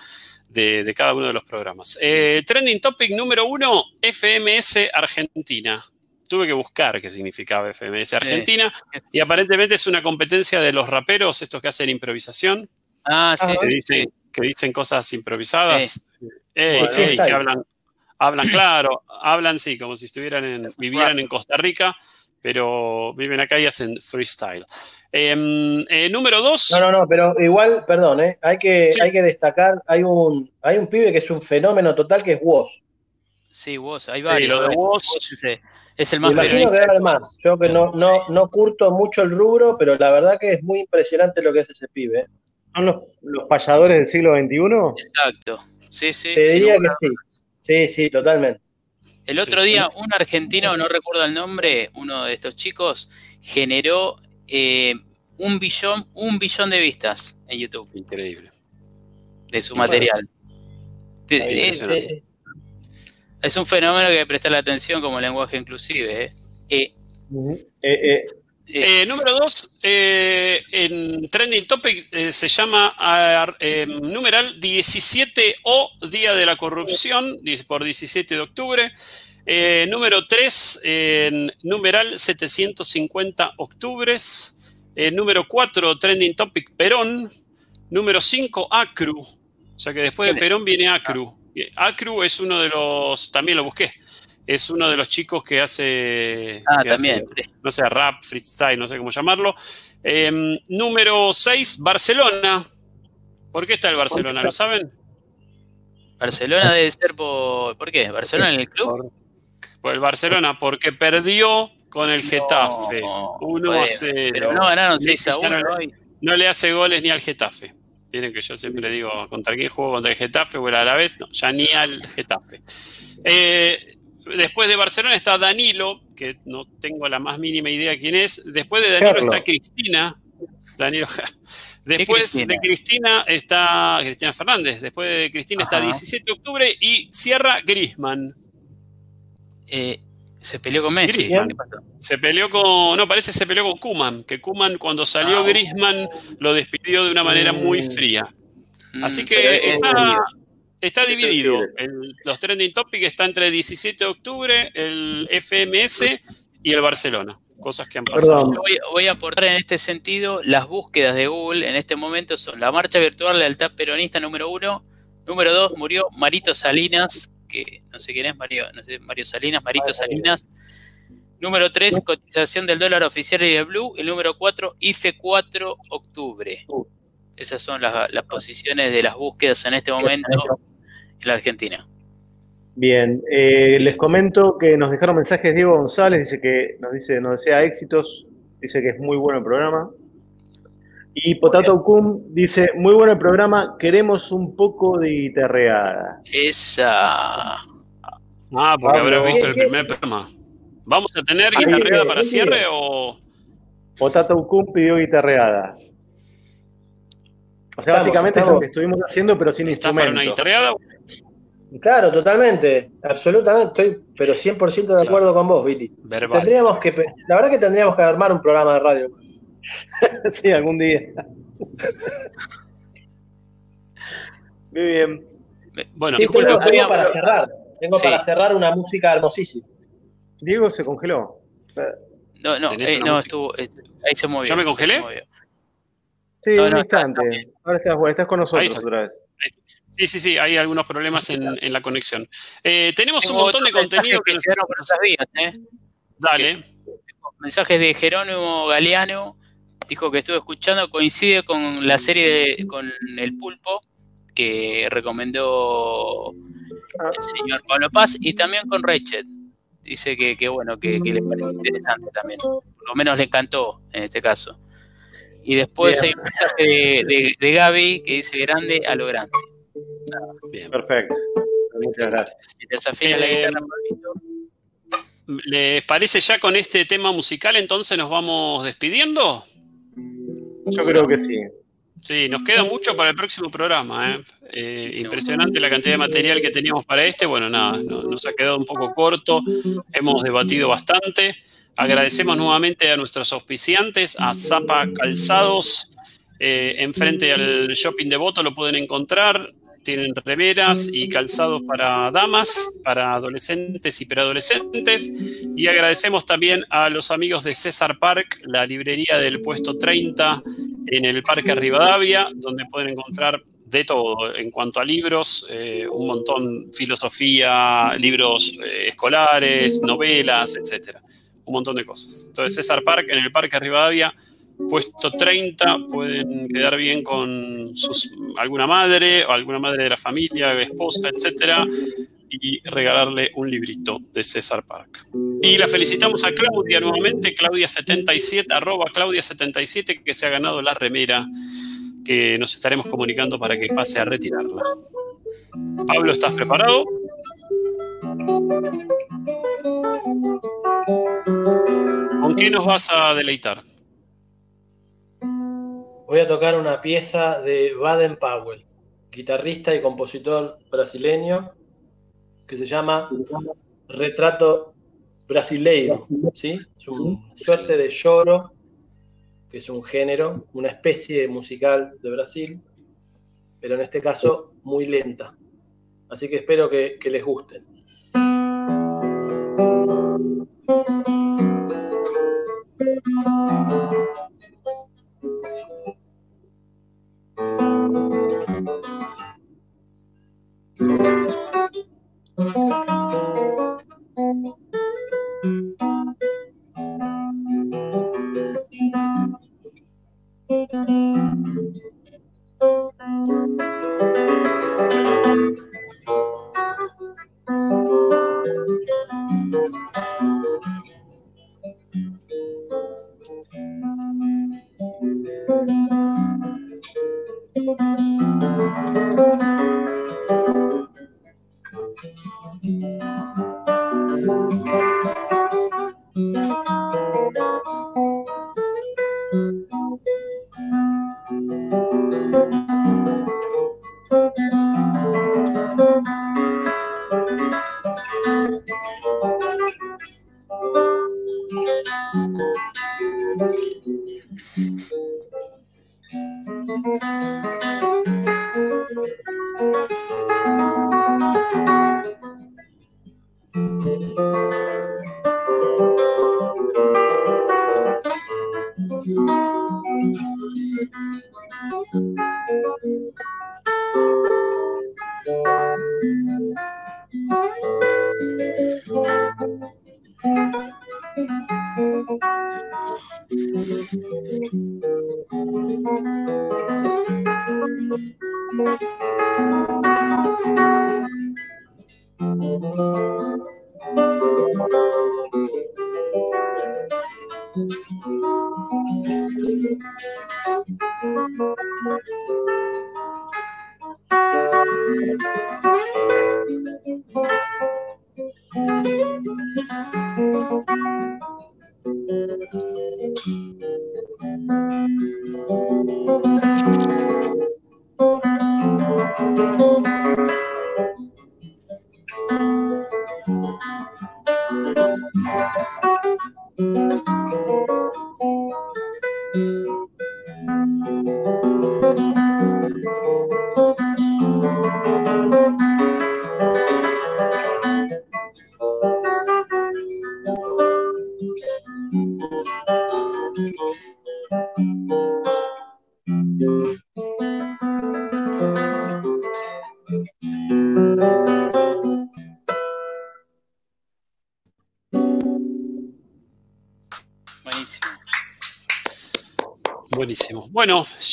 de, cada uno de los programas. Eh, trending topic número uno, FMS Argentina. Tuve que buscar qué significaba FMS Argentina y aparentemente es una competencia de los raperos, estos que hacen improvisación. Ah, sí, que, dicen, que dicen cosas improvisadas. que hablan, hablan claro, hablan sí, como si estuvieran en, vivieran en Costa Rica, pero viven acá y hacen freestyle. Em, eh, número dos. No, no, no, pero igual, perdón, eh, hay, que, hay que destacar, hay un, hay un pibe que es un fenómeno total que es Woz. Sí, Woz, hay varios. Sí, lo de Woz es el más imagino que debe más. Yo que no, no, no curto mucho el rubro, pero la verdad que es muy impresionante lo que es ese pibe. ¿Son los, los payadores del siglo XXI? Exacto. Sí, sí. Te diría que sí. Sí, sí, totalmente. El otro día, un argentino, no recuerdo el nombre, uno de estos chicos, generó eh, un billón, un billón de vistas en YouTube. Increíble. De su material. Es, un fenómeno que hay que prestarle atención como lenguaje inclusive. ¿eh? Eh, número dos, en Trending Topic se llama numeral 17O, Día de la Corrupción, por 17 de octubre. Eh, número 3, en numeral 750 octubres. Eh, número 4, trending topic Perón. Número 5, Acru. O sea que después de Perón viene Acru. Acru es uno de los, también lo busqué, es uno de los chicos que hace, ah, también. no sé, rap, freestyle, no sé cómo llamarlo. Em, número 6, Barcelona. ¿Por qué está el Barcelona? ¿Lo saben? Barcelona debe ser por. ¿Por qué? ¿Barcelona en el club? Por el Barcelona, porque perdió con el Getafe. 1 a 0. Pero no ganaron 6 a 1 no, le hace goles ni al Getafe. Tienen que yo siempre digo, ¿contra quién juego? ¿Contra el Getafe o a la vez? No, ya ni al Getafe. Eh, después de Barcelona está Danilo, que no tengo la más mínima idea quién es. Después de Danilo está Cristina. Danilo. Después de Cristina está Cristina Fernández. Después de Cristina está 17 de octubre y cierra Grisman. Eh, se peleó con Messi. Se peleó con. No, parece que se peleó con Kuman. Que Kuman, cuando salió ah, Grisman, lo despidió de una manera muy mm. fría. Mm. Así que está, dividido. los trending topics está entre el 17 de octubre, el FMS y el Barcelona. Cosas que han pasado. Voy, voy, a aportar en este sentido las búsquedas de Google en este momento son la marcha virtual lealtad peronista número uno. Número dos, murió Marito Salinas, que no sé quién es, Mario, no sé, Mario Salinas, Marito Salinas. Número 3, cotización del dólar oficial y de Blue. El número 4, IFE 4 octubre. Uh. Esas son las, posiciones de las búsquedas en este momento la Argentina. Bien, eh, les comento que nos dejaron mensajes Diego González, dice que nos dice, nos desea éxitos, dice que es muy bueno el programa. Y Potato Cum dice, muy bueno el programa, queremos un poco de guitarreada. Esa. Ah, porque habrá visto el primer programa. ¿Vamos a tener guitarreada para cierre o...? Potato Cum pidió guitarreada. O sea, básicamente es lo que estuvimos haciendo, pero sin instrumento. para una guitarreada? Claro, totalmente, absolutamente, estoy pero 100% de acuerdo con vos, Billy. Tendríamos que, la verdad que tendríamos que armar un programa de radio *laughs* sí, algún día. Muy bien. Bueno, tengo, para cerrar. Tengo para cerrar una música hermosísima. Diego se congeló. No, no, eh, no estuvo. Eh, ahí se movió. ¿Yo me congelé? Sí, un instante. Ahora estás, estás, con nosotros otra vez. Sí, sí, sí, hay algunos problemas en, en la conexión. Eh, tenemos un montón de contenido que, nos... por esas vías, ¿eh? Dale. Mensajes de Jerónimo Galeano dijo que estuvo escuchando, coincide con la serie con El Pulpo, que recomendó el señor Pablo Paz y también con Rechet. Dice que, bueno, que, le parece interesante también. Por lo menos le encantó en este caso. Y después hay un mensaje de, de, Gaby que dice grande a lo grande. Bien. Perfecto. Muchas gracias. desafía la guitarra, ¿Les parece ya con este tema musical entonces nos vamos despidiendo? Yo creo que sí. Sí, nos queda mucho para el próximo programa. ¿eh? Eh, impresionante la cantidad de material que teníamos para este. Bueno, nada, nos ha quedado un poco corto. Hemos debatido bastante. Agradecemos nuevamente a nuestros auspiciantes, a Zapa Calzados. Eh, enfrente al shopping de Voto lo pueden encontrar tienen remeras y calzados para damas, para adolescentes y preadolescentes. Y agradecemos también a los amigos de César Park, la librería del puesto 30 en el Parque Rivadavia, donde pueden encontrar de todo en cuanto a libros, eh, un montón, filosofía, libros eh, escolares, novelas, etcétera, un montón de cosas. Entonces César Park en el Parque Rivadavia puesto 30 pueden quedar bien con alguna madre o alguna madre de la familia, esposa, etcétera, y regalarle un librito de César Park. Y la felicitamos a Claudia nuevamente, Claudia77, arroba Claudia77, que se ha ganado la remera que nos estaremos comunicando para que pase a retirarla. Pablo, ¿estás preparado? ¿Con qué nos vas a deleitar? Voy a tocar una pieza de Baden Powell, guitarrista y compositor brasileño, que se llama Retrato Brasileiro, ¿sí? Es una suerte de lloro, que es un género, una especie musical de Brasil, pero en este caso muy lenta. Así que espero que, que les gusten.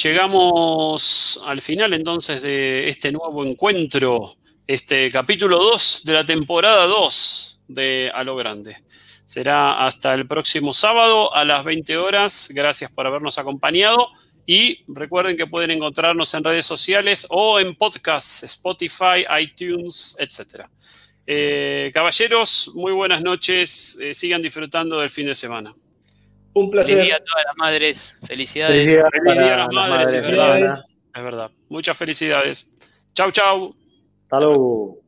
Llegamos al final entonces de este nuevo encuentro este capítulo 2 de la temporada 2 de A lo Grande. Será hasta el próximo sábado a las 20 horas. Gracias por habernos acompañado. Y recuerden que pueden encontrarnos en redes sociales o en podcasts, Spotify, iTunes, etc. Eh, caballeros, muy buenas noches. Eh, sigan disfrutando del fin de semana. Un placer. Feliz día a todas las madres. Felicidades. Feliz día, a las madres, es verdad. Es verdad. Muchas felicidades. Chau, chau. Hasta luego.